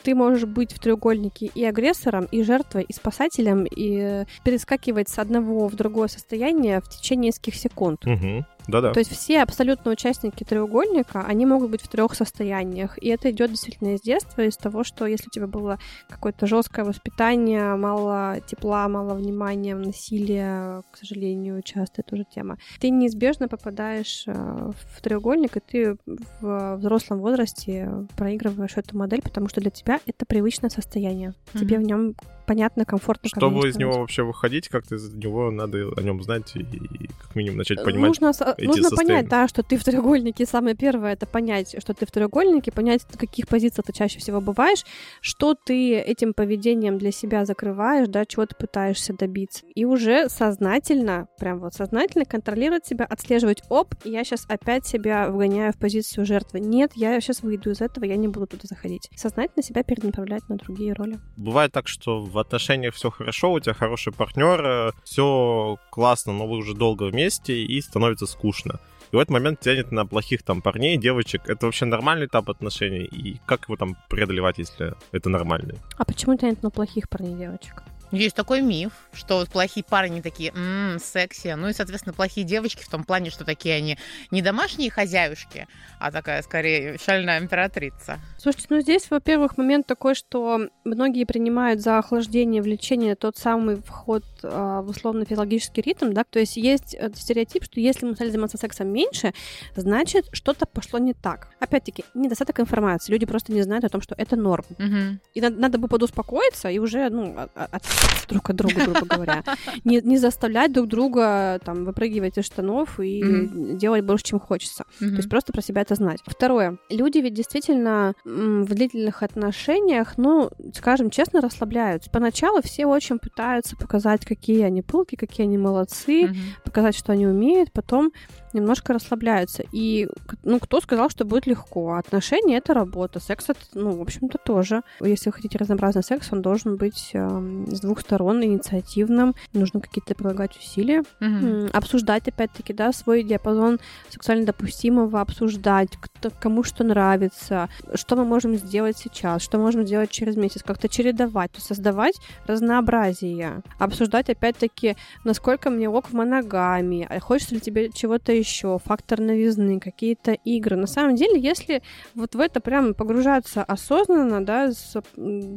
ты можешь быть в треугольнике и агрессором, и жертвой, и спасателем, и перескакивать с одного в другое состояние в течение нескольких секунд. Угу. Да-да. То есть все абсолютно участники треугольника, они могут быть в трех состояниях. И это идет действительно из детства, из того, что если у тебя было какое-то жесткое воспитание, мало тепла, мало внимания, насилие, к сожалению, часто это уже тема, ты неизбежно попадаешь э, в треугольник, и ты в взрослом возрасте проигрываешь эту модель, потому что для тебя это привычное состояние. Mm-hmm. Тебе в нем понятно, комфортно. Чтобы из него вообще выходить, как-то из него надо о нем знать и, и как минимум начать понимать. Нужно, эти нужно понять, да, что ты в треугольнике. Самое первое это понять, что ты в треугольнике, понять, в каких позициях ты чаще всего бываешь, что ты этим поведением для себя закрываешь, да, чего ты пытаешься добиться. И уже сознательно, прям вот сознательно контролировать себя, отслеживать, оп, я сейчас опять себя вгоняю в позицию жертвы. Нет, я сейчас выйду из этого, я не буду туда заходить. Сознательно себя перенаправлять на другие роли. Бывает так, что в отношениях все хорошо, у тебя хороший партнер, э, все классно, но вы уже долго вместе, и становится скучно. И в этот момент тянет на плохих там парней, девочек. Это вообще нормальный этап отношений? И как его там преодолевать, если это нормальный? А почему тянет на плохих парней, девочек? Есть такой миф, что вот плохие парни такие, ммм, секси. Ну и, соответственно, плохие девочки в том плане, что такие они не домашние хозяюшки, а такая, скорее, шальная императрица. Слушайте, ну здесь, во-первых, момент такой, что многие принимают за охлаждение влечения тот самый вход э, в условно-физиологический ритм, да, то есть есть стереотип, что если мы стали заниматься сексом меньше, значит, что-то пошло не так. Опять-таки, недостаток информации, люди просто не знают о том, что это норм. Угу. И надо, надо бы подуспокоиться и уже, ну, от друг от друга, грубо говоря. Не, не заставлять друг друга там выпрыгивать из штанов и mm-hmm. делать больше, чем хочется. Mm-hmm. То есть просто про себя это знать. Второе. Люди ведь действительно в длительных отношениях, ну, скажем честно, расслабляются. Поначалу все очень пытаются показать, какие они пылки, какие они молодцы, mm-hmm. показать, что они умеют. Потом немножко расслабляются. И, ну, кто сказал, что будет легко? Отношения — это работа. Секс — это, ну, в общем-то, тоже. Если вы хотите разнообразный секс, он должен быть э, с двух сторон инициативным. Нужно какие-то прилагать усилия. Mm-hmm. Обсуждать, опять-таки, да, свой диапазон сексуально допустимого, обсуждать, кто, кому что нравится, что мы можем сделать сейчас, что можем сделать через месяц, как-то чередовать, то есть создавать разнообразие. Обсуждать, опять-таки, насколько мне ок в моногамии, а хочется ли тебе чего-то еще, фактор новизны, какие-то игры. На самом деле, если вот в это прям погружаться осознанно, да, с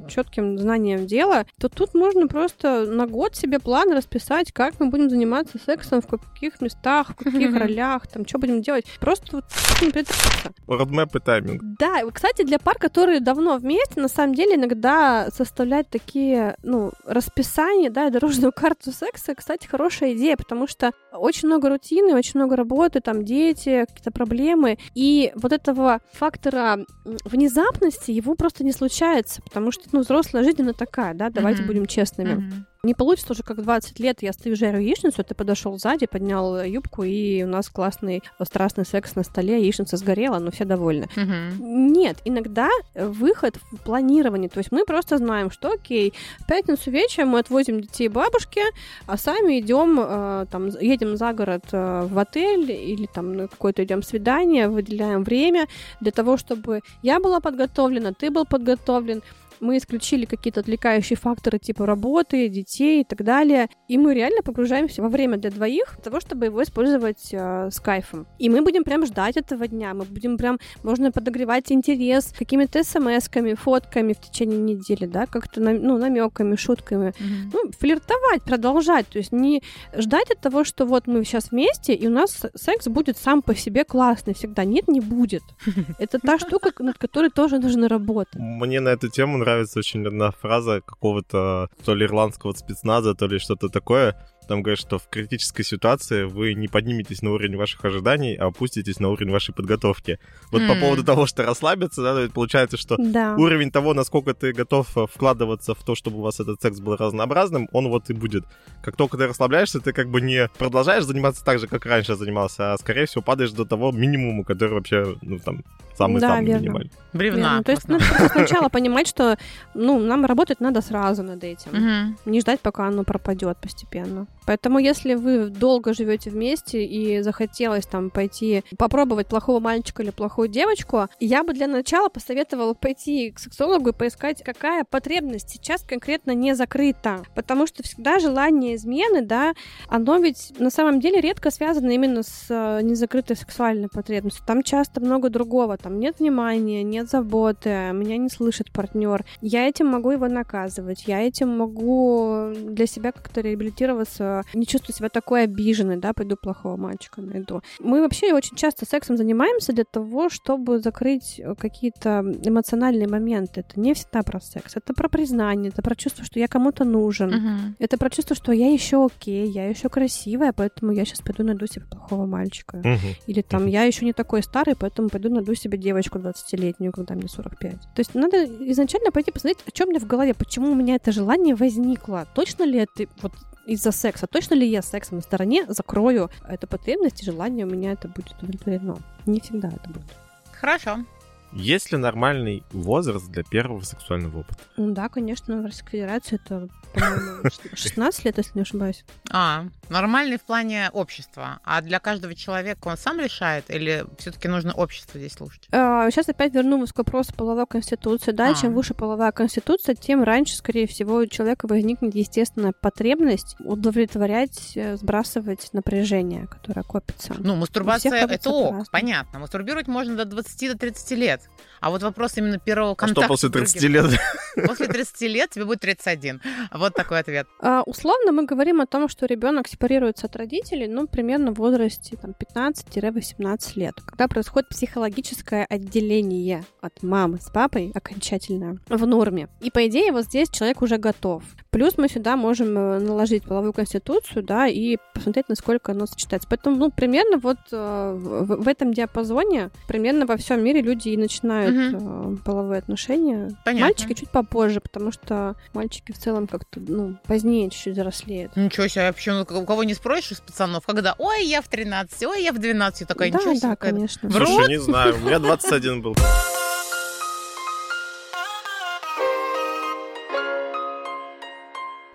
четким знанием дела, то тут можно просто на год себе план расписать, как мы будем заниматься сексом, в каких местах, в каких ролях, там, что будем делать. Просто вот не Родмэп и тайминг. Да, кстати, для пар, которые давно вместе, на самом деле иногда составлять такие, ну, расписания, да, дорожную карту секса, кстати, хорошая идея, потому что очень много рутины, очень много работы, работы, там дети, какие-то проблемы. И вот этого фактора внезапности его просто не случается, потому что, ну, взрослая жизнь, она такая, да, давайте mm-hmm. будем честными. Mm-hmm. Не получится уже, как в 20 лет я стою жарю яичницу, ты подошел сзади, поднял юбку, и у нас классный страстный секс на столе, яичница сгорела, но все довольны. Угу. Нет, иногда выход в планирование. То есть мы просто знаем, что окей, в пятницу вечером мы отвозим детей бабушке, а сами идем, э, там, едем за город э, в отель или там на какое-то идем свидание, выделяем время для того, чтобы я была подготовлена, ты был подготовлен, мы исключили какие-то отвлекающие факторы типа работы, детей и так далее, и мы реально погружаемся во время для двоих для того, чтобы его использовать э, с кайфом. И мы будем прям ждать этого дня, мы будем прям, можно подогревать интерес какими-то смс-ками, фотками в течение недели, да, как-то, ну, намеками, шутками, mm-hmm. ну, флиртовать, продолжать, то есть не ждать от того, что вот мы сейчас вместе, и у нас секс будет сам по себе классный всегда. Нет, не будет. Это та штука, над которой тоже нужно работать. Мне на эту тему нравится нравится очень одна фраза какого-то то ли ирландского спецназа, то ли что-то такое. Там говорят, что в критической ситуации вы не подниметесь на уровень ваших ожиданий, а опуститесь на уровень вашей подготовки. Вот mm. по поводу того, что расслабиться, да, получается, что да. уровень того, насколько ты готов э, вкладываться в то, чтобы у вас этот секс был разнообразным, он вот и будет. Как только ты расслабляешься, ты как бы не продолжаешь заниматься так же, как раньше занимался, а скорее всего падаешь до того минимума, который вообще, ну, там, самый-самый да, минимальный. Бревна. Ну, то есть надо сначала понимать, что ну, нам работать надо сразу над этим. Не ждать, пока оно пропадет постепенно. Поэтому, если вы долго живете вместе и захотелось там пойти попробовать плохого мальчика или плохую девочку, я бы для начала посоветовала пойти к сексологу и поискать, какая потребность сейчас конкретно не закрыта. Потому что всегда желание измены, да, оно ведь на самом деле редко связано именно с э, незакрытой сексуальной потребностью. Там часто много другого. Там нет внимания, нет заботы, меня не слышит партнер. Я этим могу его наказывать. Я этим могу для себя как-то реабилитироваться не чувствую себя такой обиженной, да, пойду плохого мальчика найду. Мы вообще очень часто сексом занимаемся для того, чтобы закрыть какие-то эмоциональные моменты. Это не всегда про секс, это про признание, это про чувство, что я кому-то нужен, uh-huh. это про чувство, что я еще окей, я еще красивая, поэтому я сейчас пойду найду себе плохого мальчика. Uh-huh. Или там, uh-huh. я еще не такой старый, поэтому пойду найду себе девочку 20-летнюю, когда мне 45. То есть надо изначально пойти посмотреть, о чем мне в голове, почему у меня это желание возникло. Точно ли это вот из-за секса. Точно ли я сексом на стороне закрою эту потребность и желание у меня это будет удовлетворено? Не всегда это будет. Хорошо. Есть ли нормальный возраст для первого сексуального опыта? Ну да, конечно, в Российской Федерации это, по-моему, 16 лет, если не ошибаюсь. А, нормальный в плане общества. А для каждого человека он сам решает или все-таки нужно общество здесь слушать? А, сейчас опять вернусь к вопросу половой конституции. Да, а. чем выше половая конституция, тем раньше, скорее всего, у человека возникнет естественная потребность удовлетворять, э, сбрасывать напряжение, которое копится. Ну, мастурбация это ок, понятно. Мастурбировать можно до 20-30 лет. podcast. А вот вопрос именно первого контакта. А что после 30 лет? После 30 лет тебе будет 31. Вот такой ответ. А, условно мы говорим о том, что ребенок сепарируется от родителей, ну, примерно в возрасте там, 15-18 лет, когда происходит психологическое отделение от мамы с папой окончательно в норме. И, по идее, вот здесь человек уже готов. Плюс мы сюда можем э, наложить половую конституцию, да, и посмотреть, насколько оно сочетается. Поэтому, ну, примерно вот э, в, в этом диапазоне, примерно во всем мире люди и начинают угу. половые отношения. Понятно. Мальчики чуть попозже, потому что мальчики в целом как-то, ну, позднее чуть-чуть взрослеют. Ничего себе, вообще, ну, у кого не спросишь из пацанов, когда, ой, я в 13, ой, я в 12, такая, да, ничего себе. Да, конечно. Слушай, не знаю, у меня 21 был.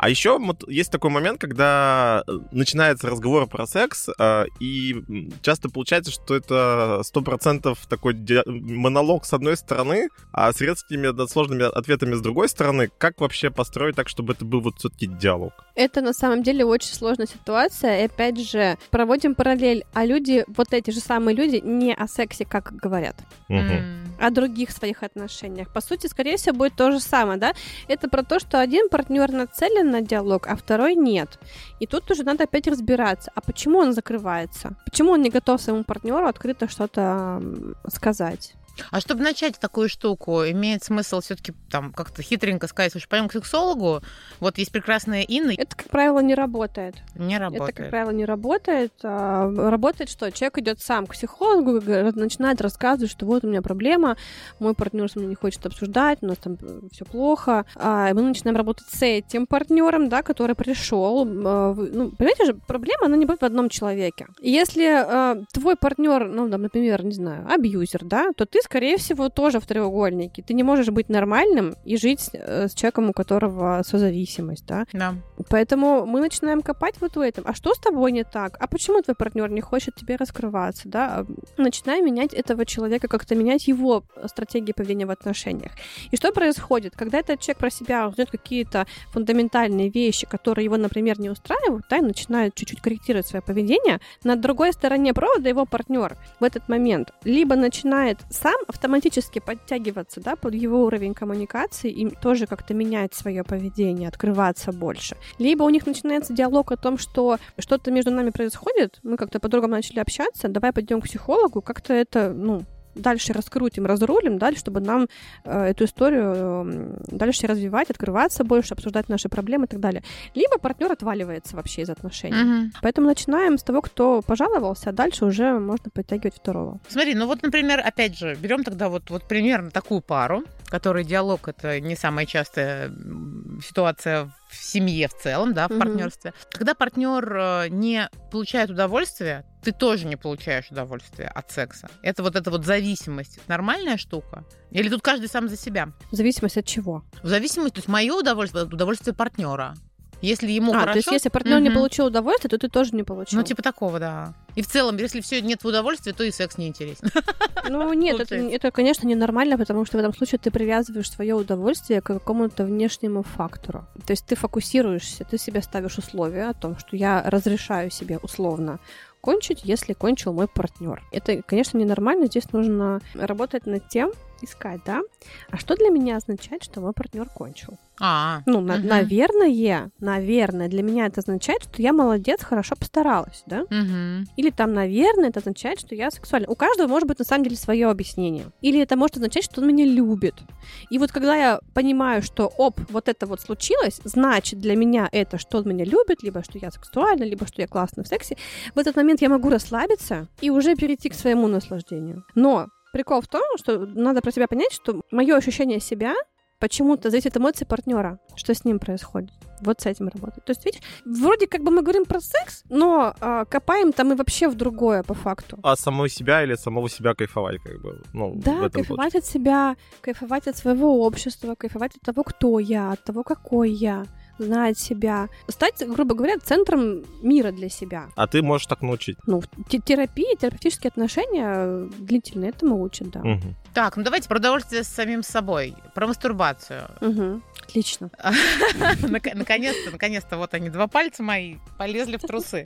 А еще вот есть такой момент, когда э, начинается разговор про секс, э, и часто получается, что это сто процентов такой монолог с одной стороны, а с резкими сложными ответами с другой стороны. Как вообще построить так, чтобы это был вот все-таки диалог? Это на самом деле очень сложная ситуация. И опять же, проводим параллель, а люди, вот эти же самые люди, не о сексе, как говорят. Угу. О других своих отношениях. По сути, скорее всего, будет то же самое, да? Это про то, что один партнер нацелен на диалог, а второй нет. И тут уже надо опять разбираться, а почему он закрывается? Почему он не готов своему партнеру открыто что-то сказать? А чтобы начать такую штуку, имеет смысл все-таки там как-то хитренько сказать, слушай, пойдем к сексологу, вот есть прекрасная Инна. Это, как правило, не работает. Не работает. Это, как правило, не работает. А, работает что? Человек идет сам к психологу, начинает рассказывать, что вот у меня проблема, мой партнер со мной не хочет обсуждать, у нас там э, все плохо. А, и мы начинаем работать с этим партнером, да, который пришел. А, ну, понимаете же, проблема, она не будет в одном человеке. Если твой партнер, ну, там, например, не знаю, абьюзер, да, то ты скорее всего, тоже в треугольнике. Ты не можешь быть нормальным и жить э, с человеком, у которого созависимость, да? Да. Поэтому мы начинаем копать вот в этом. А что с тобой не так? А почему твой партнер не хочет тебе раскрываться, да? Начинаем менять этого человека, как-то менять его стратегии поведения в отношениях. И что происходит? Когда этот человек про себя узнает какие-то фундаментальные вещи, которые его, например, не устраивают, да, и начинает чуть-чуть корректировать свое поведение, на другой стороне провода его партнер в этот момент либо начинает сам сам автоматически подтягиваться, да, под его уровень коммуникации и тоже как-то менять свое поведение, открываться больше. Либо у них начинается диалог о том, что что-то между нами происходит, мы как-то по-другому начали общаться, давай пойдем к психологу, как-то это, ну, дальше раскрутим, разрулим, дальше, чтобы нам э, эту историю э, дальше развивать, открываться больше, обсуждать наши проблемы и так далее. Либо партнер отваливается вообще из отношений. Угу. Поэтому начинаем с того, кто пожаловался, а дальше уже можно подтягивать второго. Смотри, ну вот, например, опять же, берем тогда вот, вот примерно такую пару, который диалог это не самая частая ситуация в семье в целом, да, в угу. партнерстве. Когда партнер э, не получает удовольствие, ты тоже не получаешь удовольствие от секса. Это вот эта вот зависимость. Нормальная штука? Или тут каждый сам за себя? Зависимость от чего? В зависимости, то есть мое удовольствие от удовольствия партнера. Если ему а, хорошо... то есть если партнер угу. не получил удовольствие, то ты тоже не получил. Ну, типа такого, да. И в целом, если все нет удовольствия, то и секс не интересен. Ну, нет, это, это, конечно, ненормально, потому что в этом случае ты привязываешь свое удовольствие к какому-то внешнему фактору. То есть ты фокусируешься, ты себе ставишь условия о том, что я разрешаю себе условно кончить, если кончил мой партнер. Это, конечно, ненормально. Здесь нужно работать над тем, искать, да? А что для меня означает, что мой партнер кончил? А, ну, на- угу. наверное, наверное, для меня это означает, что я молодец, хорошо постаралась, да? Угу. Или там, наверное, это означает, что я сексуальна. У каждого может быть на самом деле свое объяснение. Или это может означать, что он меня любит. И вот когда я понимаю, что, оп, вот это вот случилось, значит для меня это, что он меня любит, либо что я сексуальна, либо что я классно в сексе, в этот момент я могу расслабиться и уже перейти к своему наслаждению. Но прикол в том, что надо про себя понять, что мое ощущение себя почему-то зависит от эмоций партнера, что с ним происходит. Вот с этим работать. То есть, видишь, вроде как бы мы говорим про секс, но а, копаем там и вообще в другое по факту. А самого себя или самого себя кайфовать, как бы. Ну, да, кайфовать случае. от себя, кайфовать от своего общества, кайфовать от того, кто я, от того, какой я знать себя, стать, грубо говоря, центром мира для себя. А ты можешь так научить? Ну, терапия, терапевтические отношения длительные этому учат, да. Угу. Так, ну давайте про удовольствие с самим собой, про мастурбацию. Угу. Отлично. Наконец-то, наконец-то, вот они, два пальца мои полезли в трусы.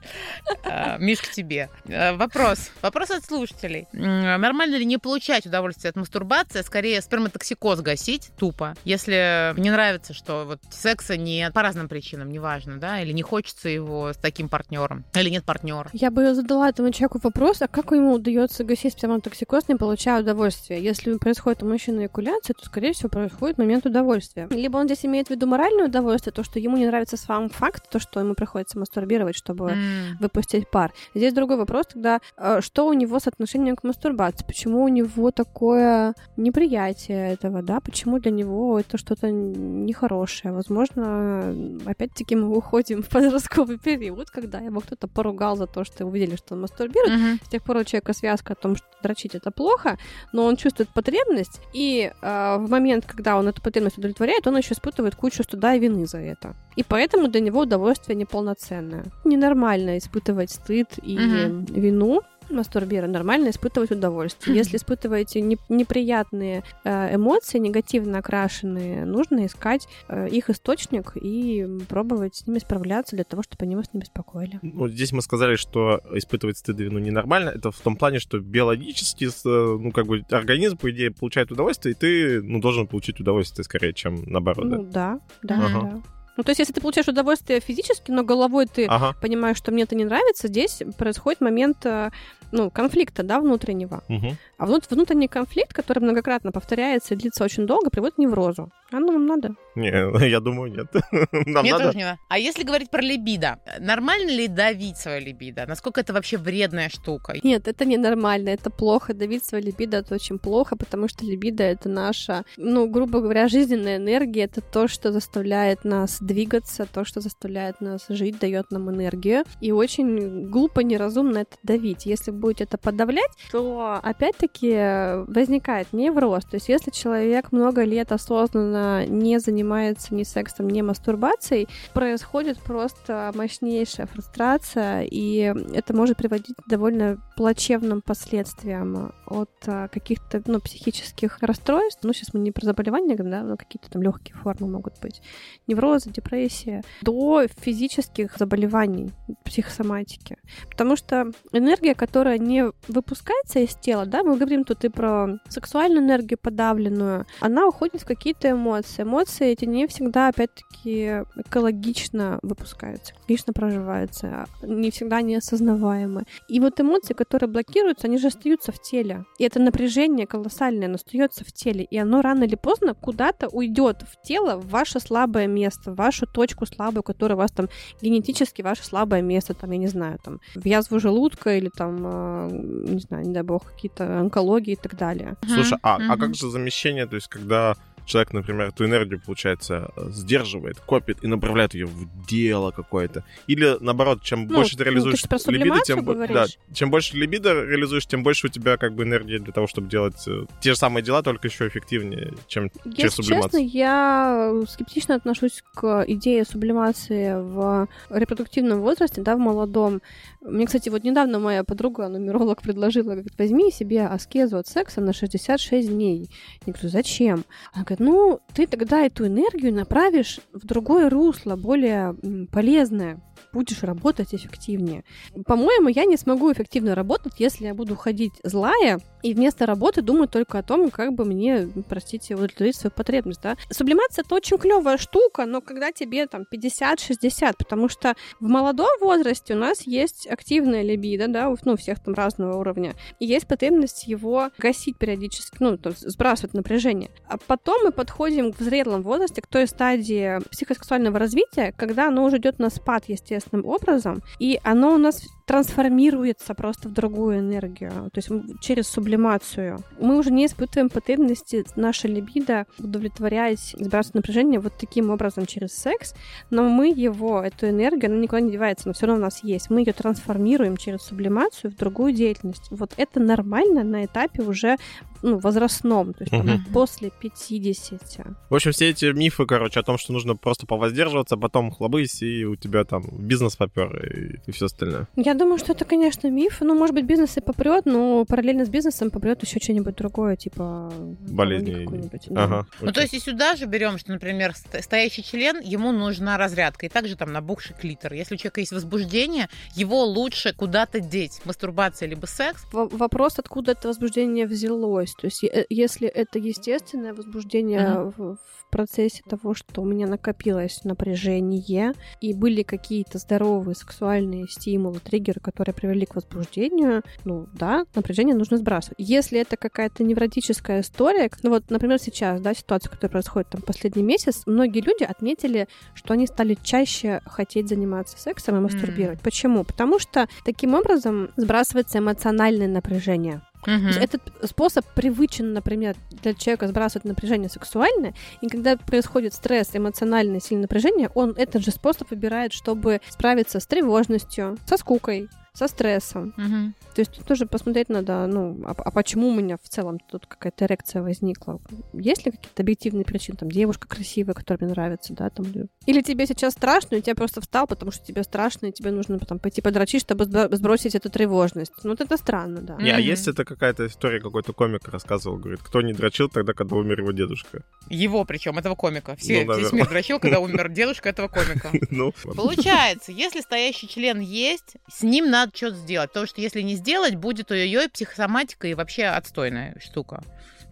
А, Миш, к тебе. А, вопрос. Вопрос от слушателей. Нормально ли не получать удовольствие от мастурбации, а скорее сперматоксикоз гасить тупо, если не нравится, что вот секса нет, по разным причинам, неважно, да, или не хочется его с таким партнером, или нет партнера. Я бы задала этому человеку вопрос, а как ему удается гасить сперматоксикоз, не получая удовольствия? Если происходит у мужчины экуляция, то, скорее всего, происходит момент удовольствия. Либо он здесь имеет в виду моральное удовольствие, то, что ему не нравится сам факт, то, что ему приходится мастурбировать, чтобы mm. выпустить пар. Здесь другой вопрос тогда, э, что у него с отношением к мастурбации, почему у него такое неприятие этого, да, почему для него это что-то нехорошее. Возможно, опять-таки мы уходим в подростковый период, когда его кто-то поругал за то, что увидели, что он мастурбирует. Mm-hmm. С тех пор у человека связка о том, что дрочить это плохо, но он чувствует потребность, и э, в момент, когда он эту потребность удовлетворяет, он еще испытывает кучу стыда и вины за это. И поэтому для него удовольствие неполноценное. Ненормально испытывать стыд и угу. вину, мастурбира, нормально испытывать удовольствие. Если испытываете не, неприятные э, эмоции, негативно окрашенные, нужно искать э, их источник и пробовать с ними справляться для того, чтобы они вас не беспокоили. Ну, здесь мы сказали, что испытывать стыд и вину ненормально. Это в том плане, что биологически, э, ну, как бы организм, по идее, получает удовольствие, и ты, ну, должен получить удовольствие скорее, чем наоборот. Ну, да, да, да. Ага. да. Ну, то есть, если ты получаешь удовольствие физически, но головой ты ага. понимаешь, что мне это не нравится, здесь происходит момент э, ну, конфликта, да, внутреннего. Угу. А внут- внутренний конфликт, который многократно повторяется и длится очень долго, приводит к неврозу. А ну, нам надо? Не, я думаю, нет. Нам Мне надо? тоже не надо. А если говорить про либидо, нормально ли давить свое либидо? Насколько это вообще вредная штука? Нет, это не нормально, это плохо. Давить свое либидо это очень плохо, потому что либидо это наша, ну, грубо говоря, жизненная энергия, это то, что заставляет нас двигаться, то, что заставляет нас жить, дает нам энергию. И очень глупо, неразумно это давить. Если будете это подавлять, то опять-таки возникает невроз. То есть если человек много лет осознанно не занимается ни сексом, ни мастурбацией, происходит просто мощнейшая фрустрация, и это может приводить к довольно плачевным последствиям от а, каких-то ну, психических расстройств. Ну, сейчас мы не про заболевания говорим, да, но какие-то там легкие формы могут быть. Неврозы, депрессия, до физических заболеваний, психосоматики. Потому что энергия, которая не выпускается из тела, да, мы говорим тут и про сексуальную энергию подавленную, она уходит в какие-то эмоции, эмоции. Эмоции эти не всегда, опять-таки, экологично выпускаются, экологично проживаются, не всегда неосознаваемы. И вот эмоции, которые блокируются, они же остаются в теле. И это напряжение колоссальное, оно остается в теле. И оно рано или поздно куда-то уйдет в тело, в ваше слабое место, в вашу точку слабую, которая у вас там генетически ваше слабое место, там, я не знаю, там, в язву желудка или там, э, не знаю, не дай бог, какие-то онкологии и так далее. Слушай, а, а как же замещение, то есть когда человек, например, эту энергию, получается, сдерживает, копит и направляет ее в дело какое-то. Или наоборот, чем Ну, больше ты ну, реализуешь ты ж про либидо, тем, да, чем больше либидо реализуешь, тем больше у тебя как бы энергии для того, чтобы делать э, те же самые дела, только еще эффективнее, чем через Если сублимацию. честно, я скептично отношусь к идее сублимации в репродуктивном возрасте, да, в молодом. Мне, кстати, вот недавно моя подруга, нумеролог, предложила, говорит, возьми себе аскезу от секса на 66 дней. Я говорю, зачем? Она говорит, ну, ты тогда эту энергию направишь в другое русло, более полезное будешь работать эффективнее. По-моему, я не смогу эффективно работать, если я буду ходить злая и вместо работы думать только о том, как бы мне, простите, удовлетворить свою потребность. Да? Сублимация это очень клевая штука, но когда тебе там 50-60, потому что в молодом возрасте у нас есть активная либидо, да, ну, у всех там разного уровня, и есть потребность его гасить периодически, ну, то есть сбрасывать напряжение. А потом мы подходим в зрелом возрасте к той стадии психосексуального развития, когда оно уже идет на спад естественным образом, и оно у нас трансформируется просто в другую энергию, то есть через сублимацию. Мы уже не испытываем потребности наше либидо удовлетворять, сбрасывать напряжение вот таким образом через секс, но мы его, эту энергию, она никуда не девается, но все равно у нас есть. Мы ее трансформируем через сублимацию в другую деятельность. Вот это нормально на этапе уже ну, возрастном, то есть там, Мгм. после 50. В общем, все эти мифы, короче, о том, что нужно просто повоздерживаться, потом хлобысь, и у тебя там бизнес попер и, и все остальное. Я думаю, что это, конечно, миф. Ну, может быть, бизнес и попрет, но параллельно с бизнесом попрет еще что-нибудь другое, типа Болезни. онкологию какую-нибудь, да. Ага. Ну, то есть и сюда же берем, что, например, ст- стоящий член, ему нужна разрядка. И также там набухший клитор. Если у человека есть возбуждение, его лучше куда-то деть. Мастурбация либо секс. В- Вопрос, откуда это возбуждение взялось. То есть, е- если это естественное возбуждение в, в процессе того, что у меня накопилось напряжение, и были какие-то здоровые сексуальные стимулы, триггеры, которые привели к возбуждению, ну да, напряжение нужно сбрасывать. Если это какая-то невротическая история, ну вот, например, сейчас, да, ситуация, которая происходит там последний месяц, многие люди отметили, что они стали чаще хотеть заниматься сексом и мастурбировать. Почему? Потому что таким образом сбрасывается эмоциональное напряжение. Есть этот способ привычен, например, для человека сбрасывать напряжение сексуальное, и когда происходит стресс, эмоциональное сильное напряжение, он этот же способ выбирает, чтобы справиться с тревожностью, со скукой, со стрессом. Мгм. То есть тут тоже посмотреть надо, ну, а, а почему у меня в целом тут какая-то эрекция возникла? Есть ли какие-то объективные причины? Там девушка красивая, которая мне нравится, да, там. или- тебе сейчас страшно, и тебя просто встал, потому что тебе страшно, и тебе нужно потом пойти подрочить, чтобы сбро- сбросить эту тревожность. Ну, вот это странно, да. Не, а есть это какая-то история, какой-то комик рассказывал, говорит, кто не дрочил тогда, когда умер его дедушка. Его причем, этого комика. Все, Ну, весь мир дрочил, когда умер дедушка этого комика. Ну, Получается, если стоящий член есть, с ним надо что-то сделать. Потому что если не сделать, будет ой-ой-ой, психосоматика и вообще отстойная штука.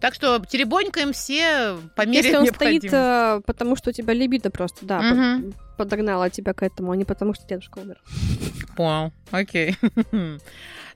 Так что теребонькаем все по мере Если он стоит, э, потому что у тебя либидо просто, да, под- Мгм. подогнала тебя к этому, а не потому что дедушка умер. Понял, окей.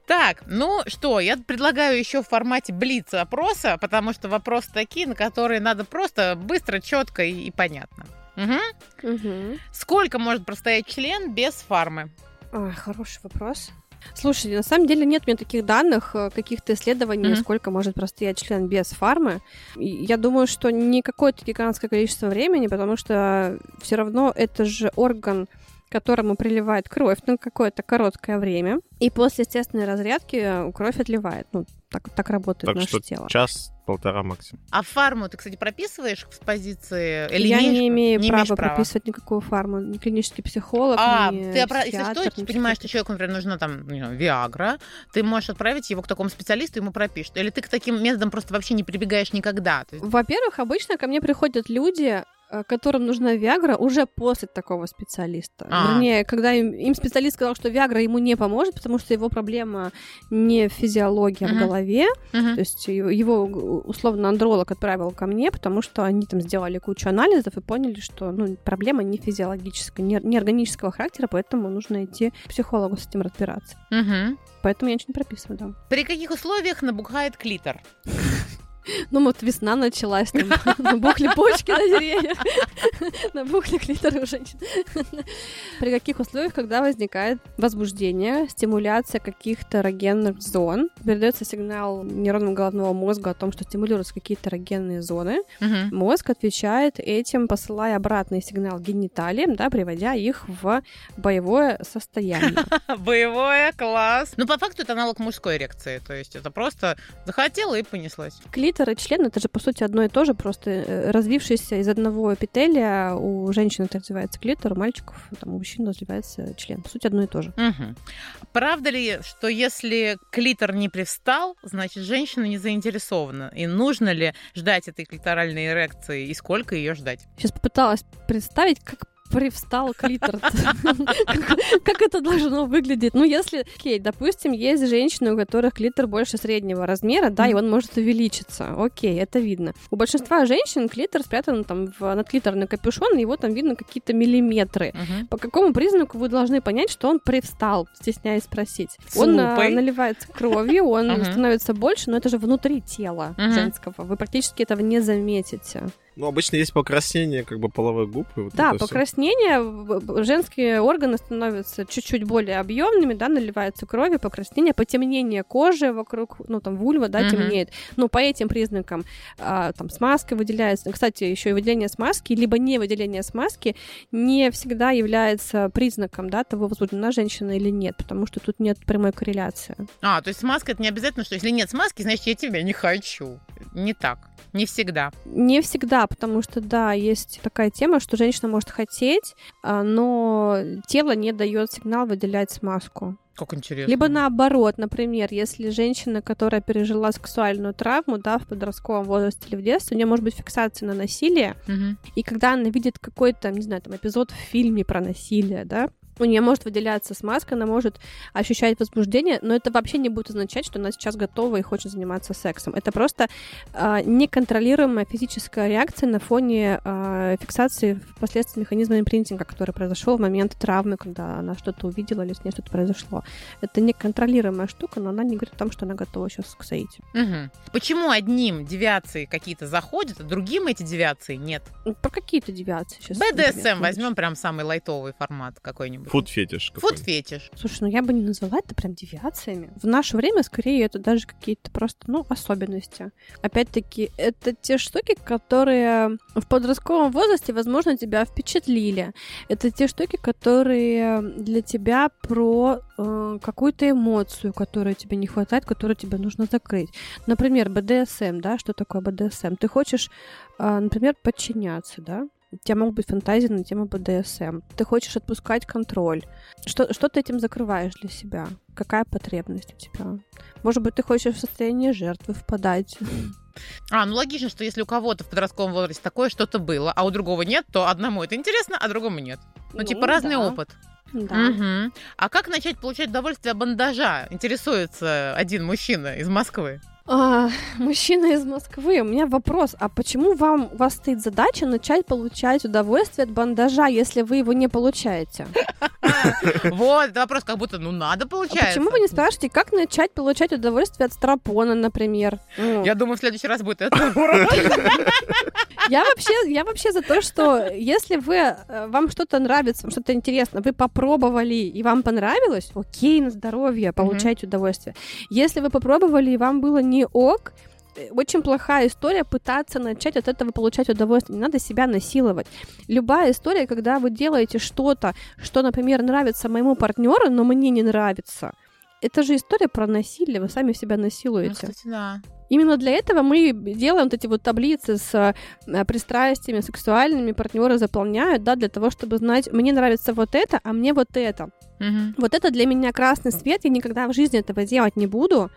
Так, ну что, я предлагаю еще в формате блица опроса, потому что вопросы такие, на которые надо просто быстро, четко и, и понятно. Мгм. Мгм. Сколько может простоять член без фармы? А, хороший вопрос. Слушай, на самом деле нет у меня таких данных, э, каких-то исследований, Мгм. сколько может простоять член без фармы. Я думаю, что не какое-то гигантское количество времени, потому что все равно это же орган, которому приливает кровь на какое-то короткое время. И после естественной разрядки кровь отливает. Ну, так, так работает так наше что тело. Час-полтора максимум. А фарму ты, кстати, прописываешь с позиции... Или я имеешь- не имею не права права? прописывать никакую фарму. Ни клинический психолог, А, ни ты, опра- если что, ты понимаешь, что человеку, например, нужна там, не знаю, Виагра, ты можешь отправить его к такому специалисту, ему пропишут. Или ты к таким методам просто вообще не прибегаешь никогда. Есть- Во-первых, обычно ко мне приходят люди которым нужна Виагра, уже после такого специалиста. А. Вернее, когда им, им специалист сказал, что Виагра ему не поможет, потому что его проблема не физиология Мгм. в голове, Мгм. то есть его, условно андролог отправил ко мне, потому что они там сделали кучу анализов и поняли, что ну, проблема не физиологическая, не, не органического характера, поэтому нужно идти к психологу с этим разбираться. Мгм. Поэтому я ничего не прописываю, да. При каких условиях набухает клитор? Ну вот весна началась, там набухли почки на деревьях, набухли клиторы у женщин. При каких условиях, когда возникает возбуждение, стимуляция каких-то эрогенных зон, передается сигнал нейронам головного мозга о том, что стимулируются какие-то эрогенные зоны, мозг отвечает этим, посылая обратный сигнал гениталиям, да, приводя их в боевое состояние. Боевое, класс. Ну, по факту это аналог мужской эрекции. То есть это просто захотела и понеслась. Клитор и член это же по сути одно и то же, просто э, развившийся из одного эпителия у женщин это развивается клитор, у мальчиков там, у мужчин развивается член. По сути одно и то же. Мгм. Правда ли, что если клитор не привстал, значит, женщина не заинтересована? И нужно ли ждать этой клиторальной эрекции? И сколько ее ждать? Сейчас попыталась представить, как привстал клитор. Как- это должно выглядеть? Ну, если, окей, допустим, есть женщины, у которых клитор больше среднего размера, да, и он может увеличиться. Окей, это видно. У большинства женщин клитор спрятан там в надклиторный капюшон, и его там видно какие-то миллиметры. По какому признаку вы должны понять, что он привстал, стесняясь спросить? Он лупой? наливается кровью, он становится больше, но это же внутри тела женского. Вы практически этого не заметите. Ну, обычно есть покраснение как бы половых губ. И вот Да, покраснение, в- в- женские органы становятся чуть-чуть более объемными, да, наливается кровью, покраснение, потемнение кожи вокруг, ну, там, вульва, да, Мгм. темнеет. Ну, по этим признакам, а, там, смазка выделяется. Кстати, еще и выделение смазки, либо не выделение смазки не всегда является признаком, да, того, возбуждена женщина или нет, потому что тут нет прямой корреляции. А, то есть смазка это не обязательно, что если нет смазки, значит, я тебя не хочу. Не так. Не всегда. Не всегда, потому что, да, есть такая тема, что женщина может хотеть, а, но тело не дает сигнал выделять смазку. Как интересно. Либо наоборот, например, если женщина, которая пережила сексуальную травму, да, в подростковом возрасте или в детстве, у нее может быть фиксация на насилие, Мгм. и когда она видит какой-то, не знаю, там эпизод в фильме про насилие, да, у нее может выделяться смазка, она может ощущать возбуждение, но это вообще не будет означать, что она сейчас готова и хочет заниматься сексом. Это просто а, неконтролируемая физическая реакция на фоне а, фиксации впоследствии механизма импринтинга, который произошел в момент травмы, когда она что-то увидела или с ней что-то произошло. Это неконтролируемая штука, но она не говорит о том, что она готова сейчас к соитию. Мгм. Почему одним девиации какие-то заходят, а другим эти девиации нет? Ну, Про какие-то девиации сейчас. БДСМ возьмем прям самый лайтовый формат какой-нибудь. Фуд-фетиш Фуд какой-то. фетиш. Слушай, ну я бы не назвала это прям девиациями. В наше время, скорее, это даже какие-то просто, ну, особенности. Опять-таки, это те штуки, которые в подростковом возрасте, возможно, тебя впечатлили. Это те штуки, которые для тебя про э, какую-то эмоцию, которую тебе не хватает, которую тебе нужно закрыть. Например, БДСМ, да, что такое БДСМ? Ты хочешь, э, например, подчиняться, да? У тебя могут быть фантазии на тему БДСМ. Ты хочешь отпускать контроль. Что, что ты этим закрываешь для себя? Какая потребность у тебя? Может быть, ты хочешь в состояние жертвы впадать? А, ну логично, что если у кого-то в подростковом возрасте такое что-то было, а у другого нет, то одному это интересно, а другому нет. Ну, типа разный да. опыт. Да. Мгм. А как начать получать удовольствие от бандажа? Интересуется один мужчина из Москвы. А, мужчина из Москвы, у меня вопрос. А почему вам, у вас стоит задача начать получать удовольствие от бандажа, если вы его не получаете? Вот, вопрос как будто, ну, надо, А получается. почему вы не спрашиваете, как начать получать удовольствие от стропона, например? Ну, Я думаю, в следующий раз будет это. Я вообще, я вообще за то, что если вы, э, вам что-то нравится, что-то интересно, вы попробовали и вам понравилось, окей, на здоровье, получайте удовольствие. Если вы попробовали и вам было не ок, очень плохая история пытаться начать от этого получать удовольствие. Не надо себя насиловать. Любая история, когда вы делаете что-то, что, например, нравится моему партнеру, но мне не нравится, это же история про насилие, вы сами себя Ну, насилуете. кстати, да. Именно для этого мы делаем вот эти вот таблицы с э, пристрастиями сексуальными, партнеры заполняют, да, для того, чтобы знать, мне нравится вот это, а мне вот это. Мгм. Вот это для меня красный свет, я никогда в жизни этого делать не буду,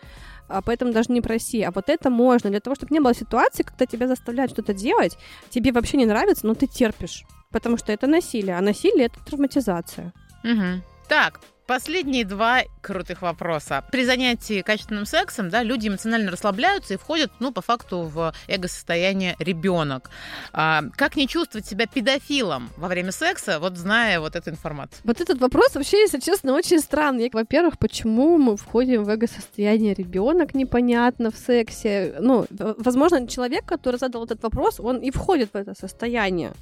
а поэтому даже не проси. А вот это можно. Для того, чтобы не было ситуации, когда тебя заставляют что-то делать, тебе вообще не нравится, но ты терпишь. Потому что это насилие. А насилие — это травматизация. Угу. Так, Последние два крутых вопроса. При занятии качественным сексом, да, люди эмоционально расслабляются и входят, ну, по факту, в эго-состояние ребенок. А, как не чувствовать себя педофилом во время секса, вот зная вот эту информацию? Вот этот вопрос вообще, если честно, очень странный. Во-первых, почему мы входим в эго-состояние ребенок, непонятно в сексе. Ну, возможно, человек, который задал этот вопрос, он и входит в это состояние.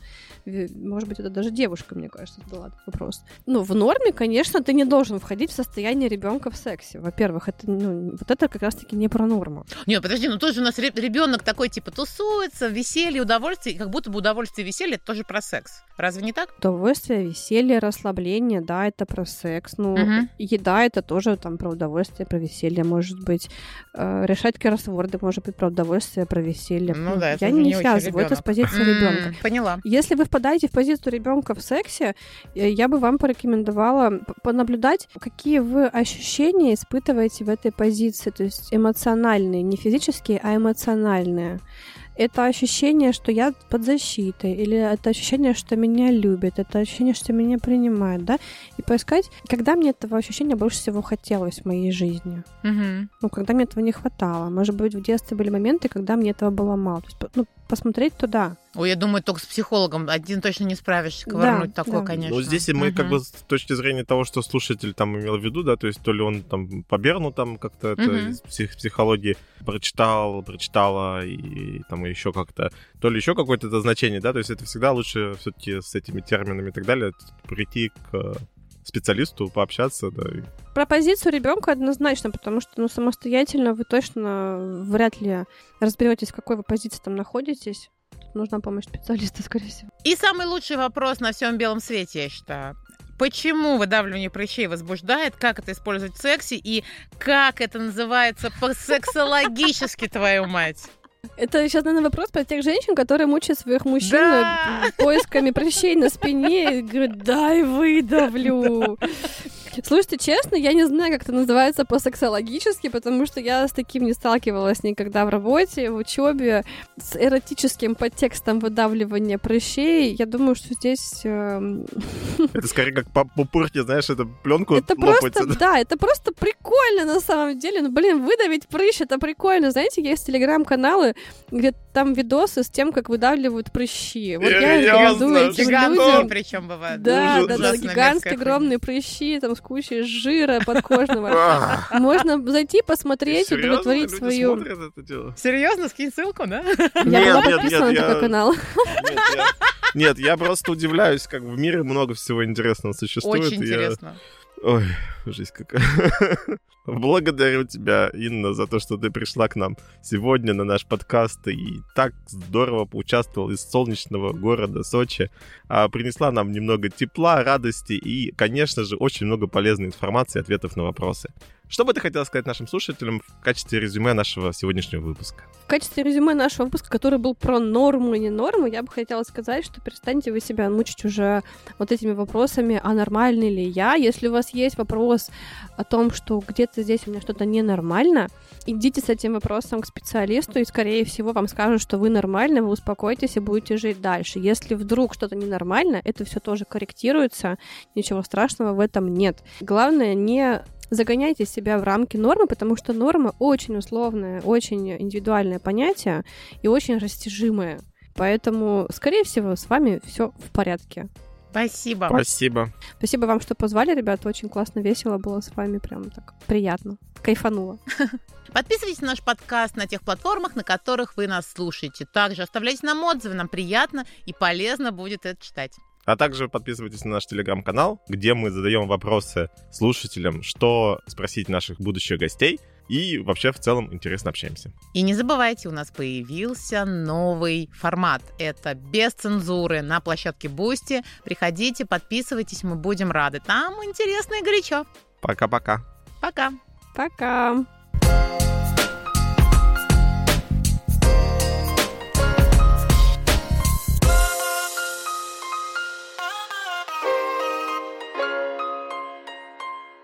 Может быть, это даже девушка, мне кажется, задала этот вопрос. Ну, в норме, конечно, ты не должен должен входить в состояние ребенка в сексе. Во-первых, это ну, вот это как раз-таки не про норму. Нет, подожди, ну тоже у нас ребенок такой типа тусуется, веселье, удовольствие, как будто бы удовольствие и веселье это тоже про секс. Разве не так? Удовольствие, веселье, расслабление, да, это про секс. Ну, угу. еда это тоже там про удовольствие, про веселье, может быть. Э, решать кроссворды может быть про удовольствие, про веселье. Ну да, это Я не, не связываю это с позиции ребенка. Поняла. Если вы впадаете в позицию ребенка в сексе, э, я бы вам порекомендовала понаблюдать наблюдать, какие вы ощущения испытываете в этой позиции, то есть эмоциональные, не физические, а эмоциональные это ощущение, что я под защитой, или это ощущение, что меня любят, это ощущение, что меня принимают, да, и поискать, когда мне этого ощущения больше всего хотелось в моей жизни. Угу. Ну, когда мне этого не хватало. Может быть, в детстве были моменты, когда мне этого было мало. То есть, ну, посмотреть туда. Ой, я думаю, только с психологом один точно не справишься, ковырнуть да, такое, да. конечно. Ну, здесь мы угу. как бы с точки зрения того, что слушатель там имел в виду, да, то есть то ли он там по Берну там как-то угу. это из псих психологии прочитал, прочитала и там еще как-то, то ли еще какое-то это значение, да, то есть это всегда лучше все-таки с этими терминами и так далее прийти к специалисту, пообщаться, да. Про позицию ребенка однозначно, потому что, ну, самостоятельно вы точно вряд ли разберетесь, в какой вы позиции там находитесь. нужна помощь специалиста, скорее всего. И самый лучший вопрос на всем белом свете, я считаю. Почему выдавливание прыщей возбуждает, как это использовать в сексе и как это называется по-сексологически, твою мать? Это сейчас, наверное, вопрос про тех женщин, которые мучают своих мужчин да! поисками прыщей на спине и говорят, дай выдавлю. Слушайте, честно, я не знаю, как это называется по-сексологически, потому что я с таким не сталкивалась никогда в работе, в учебе, с эротическим подтекстом выдавливания прыщей. Я думаю, что здесь... Э... Это скорее как по пупырке, знаешь, это пленку Это просто, да, это просто прикольно на самом деле. Ну, блин, выдавить прыщ, это прикольно. Знаете, есть телеграм-каналы, где там видосы с тем, как выдавливают прыщи. Вот я рекомендую этим людям... причем бывают. Да, да, да, гигантские огромные прыщи, там, кучей жира подкожного. Можно зайти, посмотреть, удовлетворить свою... Серьезно? Скинь ссылку, да? Я была подписана на такой канал. Нет, я просто удивляюсь, как в мире много всего интересного существует. Очень интересно. Ой, жизнь какая. Благодарю тебя, Инна, за то, что ты пришла к нам сегодня на наш подкаст и так здорово поучаствовал из солнечного города Сочи. А, принесла нам немного тепла, радости и, конечно же, очень много полезной информации и ответов на вопросы. Что бы ты хотела сказать нашим слушателям в качестве резюме нашего сегодняшнего выпуска? В качестве резюме нашего выпуска, который был про норму и не норму, я бы хотела сказать, что перестаньте вы себя мучить уже вот этими вопросами, а нормальный ли я? Если у вас есть вопрос о том, что где-то здесь у меня что-то ненормально, идите с этим вопросом к специалисту, и, скорее всего, вам скажут, что вы нормальны, вы успокоитесь и будете жить дальше. Если вдруг что-то ненормально, это все тоже корректируется, ничего страшного в этом нет. Главное, не загоняйте себя в рамки нормы, потому что норма очень условное, очень индивидуальное понятие и очень растяжимое. Поэтому, скорее всего, с вами все в порядке. Спасибо. Спасибо. Спасибо вам, что позвали, ребята. Очень классно, весело было с вами. Прям так приятно. Кайфануло. Подписывайтесь на наш подкаст на тех платформах, на которых вы нас слушаете. Также оставляйте нам отзывы, нам приятно и полезно будет это читать. А также подписывайтесь на наш телеграм-канал, где мы задаем вопросы слушателям, что спросить наших будущих гостей. И вообще в целом интересно общаемся. И не забывайте, у нас появился новый формат. Это без цензуры на площадке Бусти. Приходите, подписывайтесь, мы будем рады. Там интересно и горячо. Пока-пока. Пока. Пока.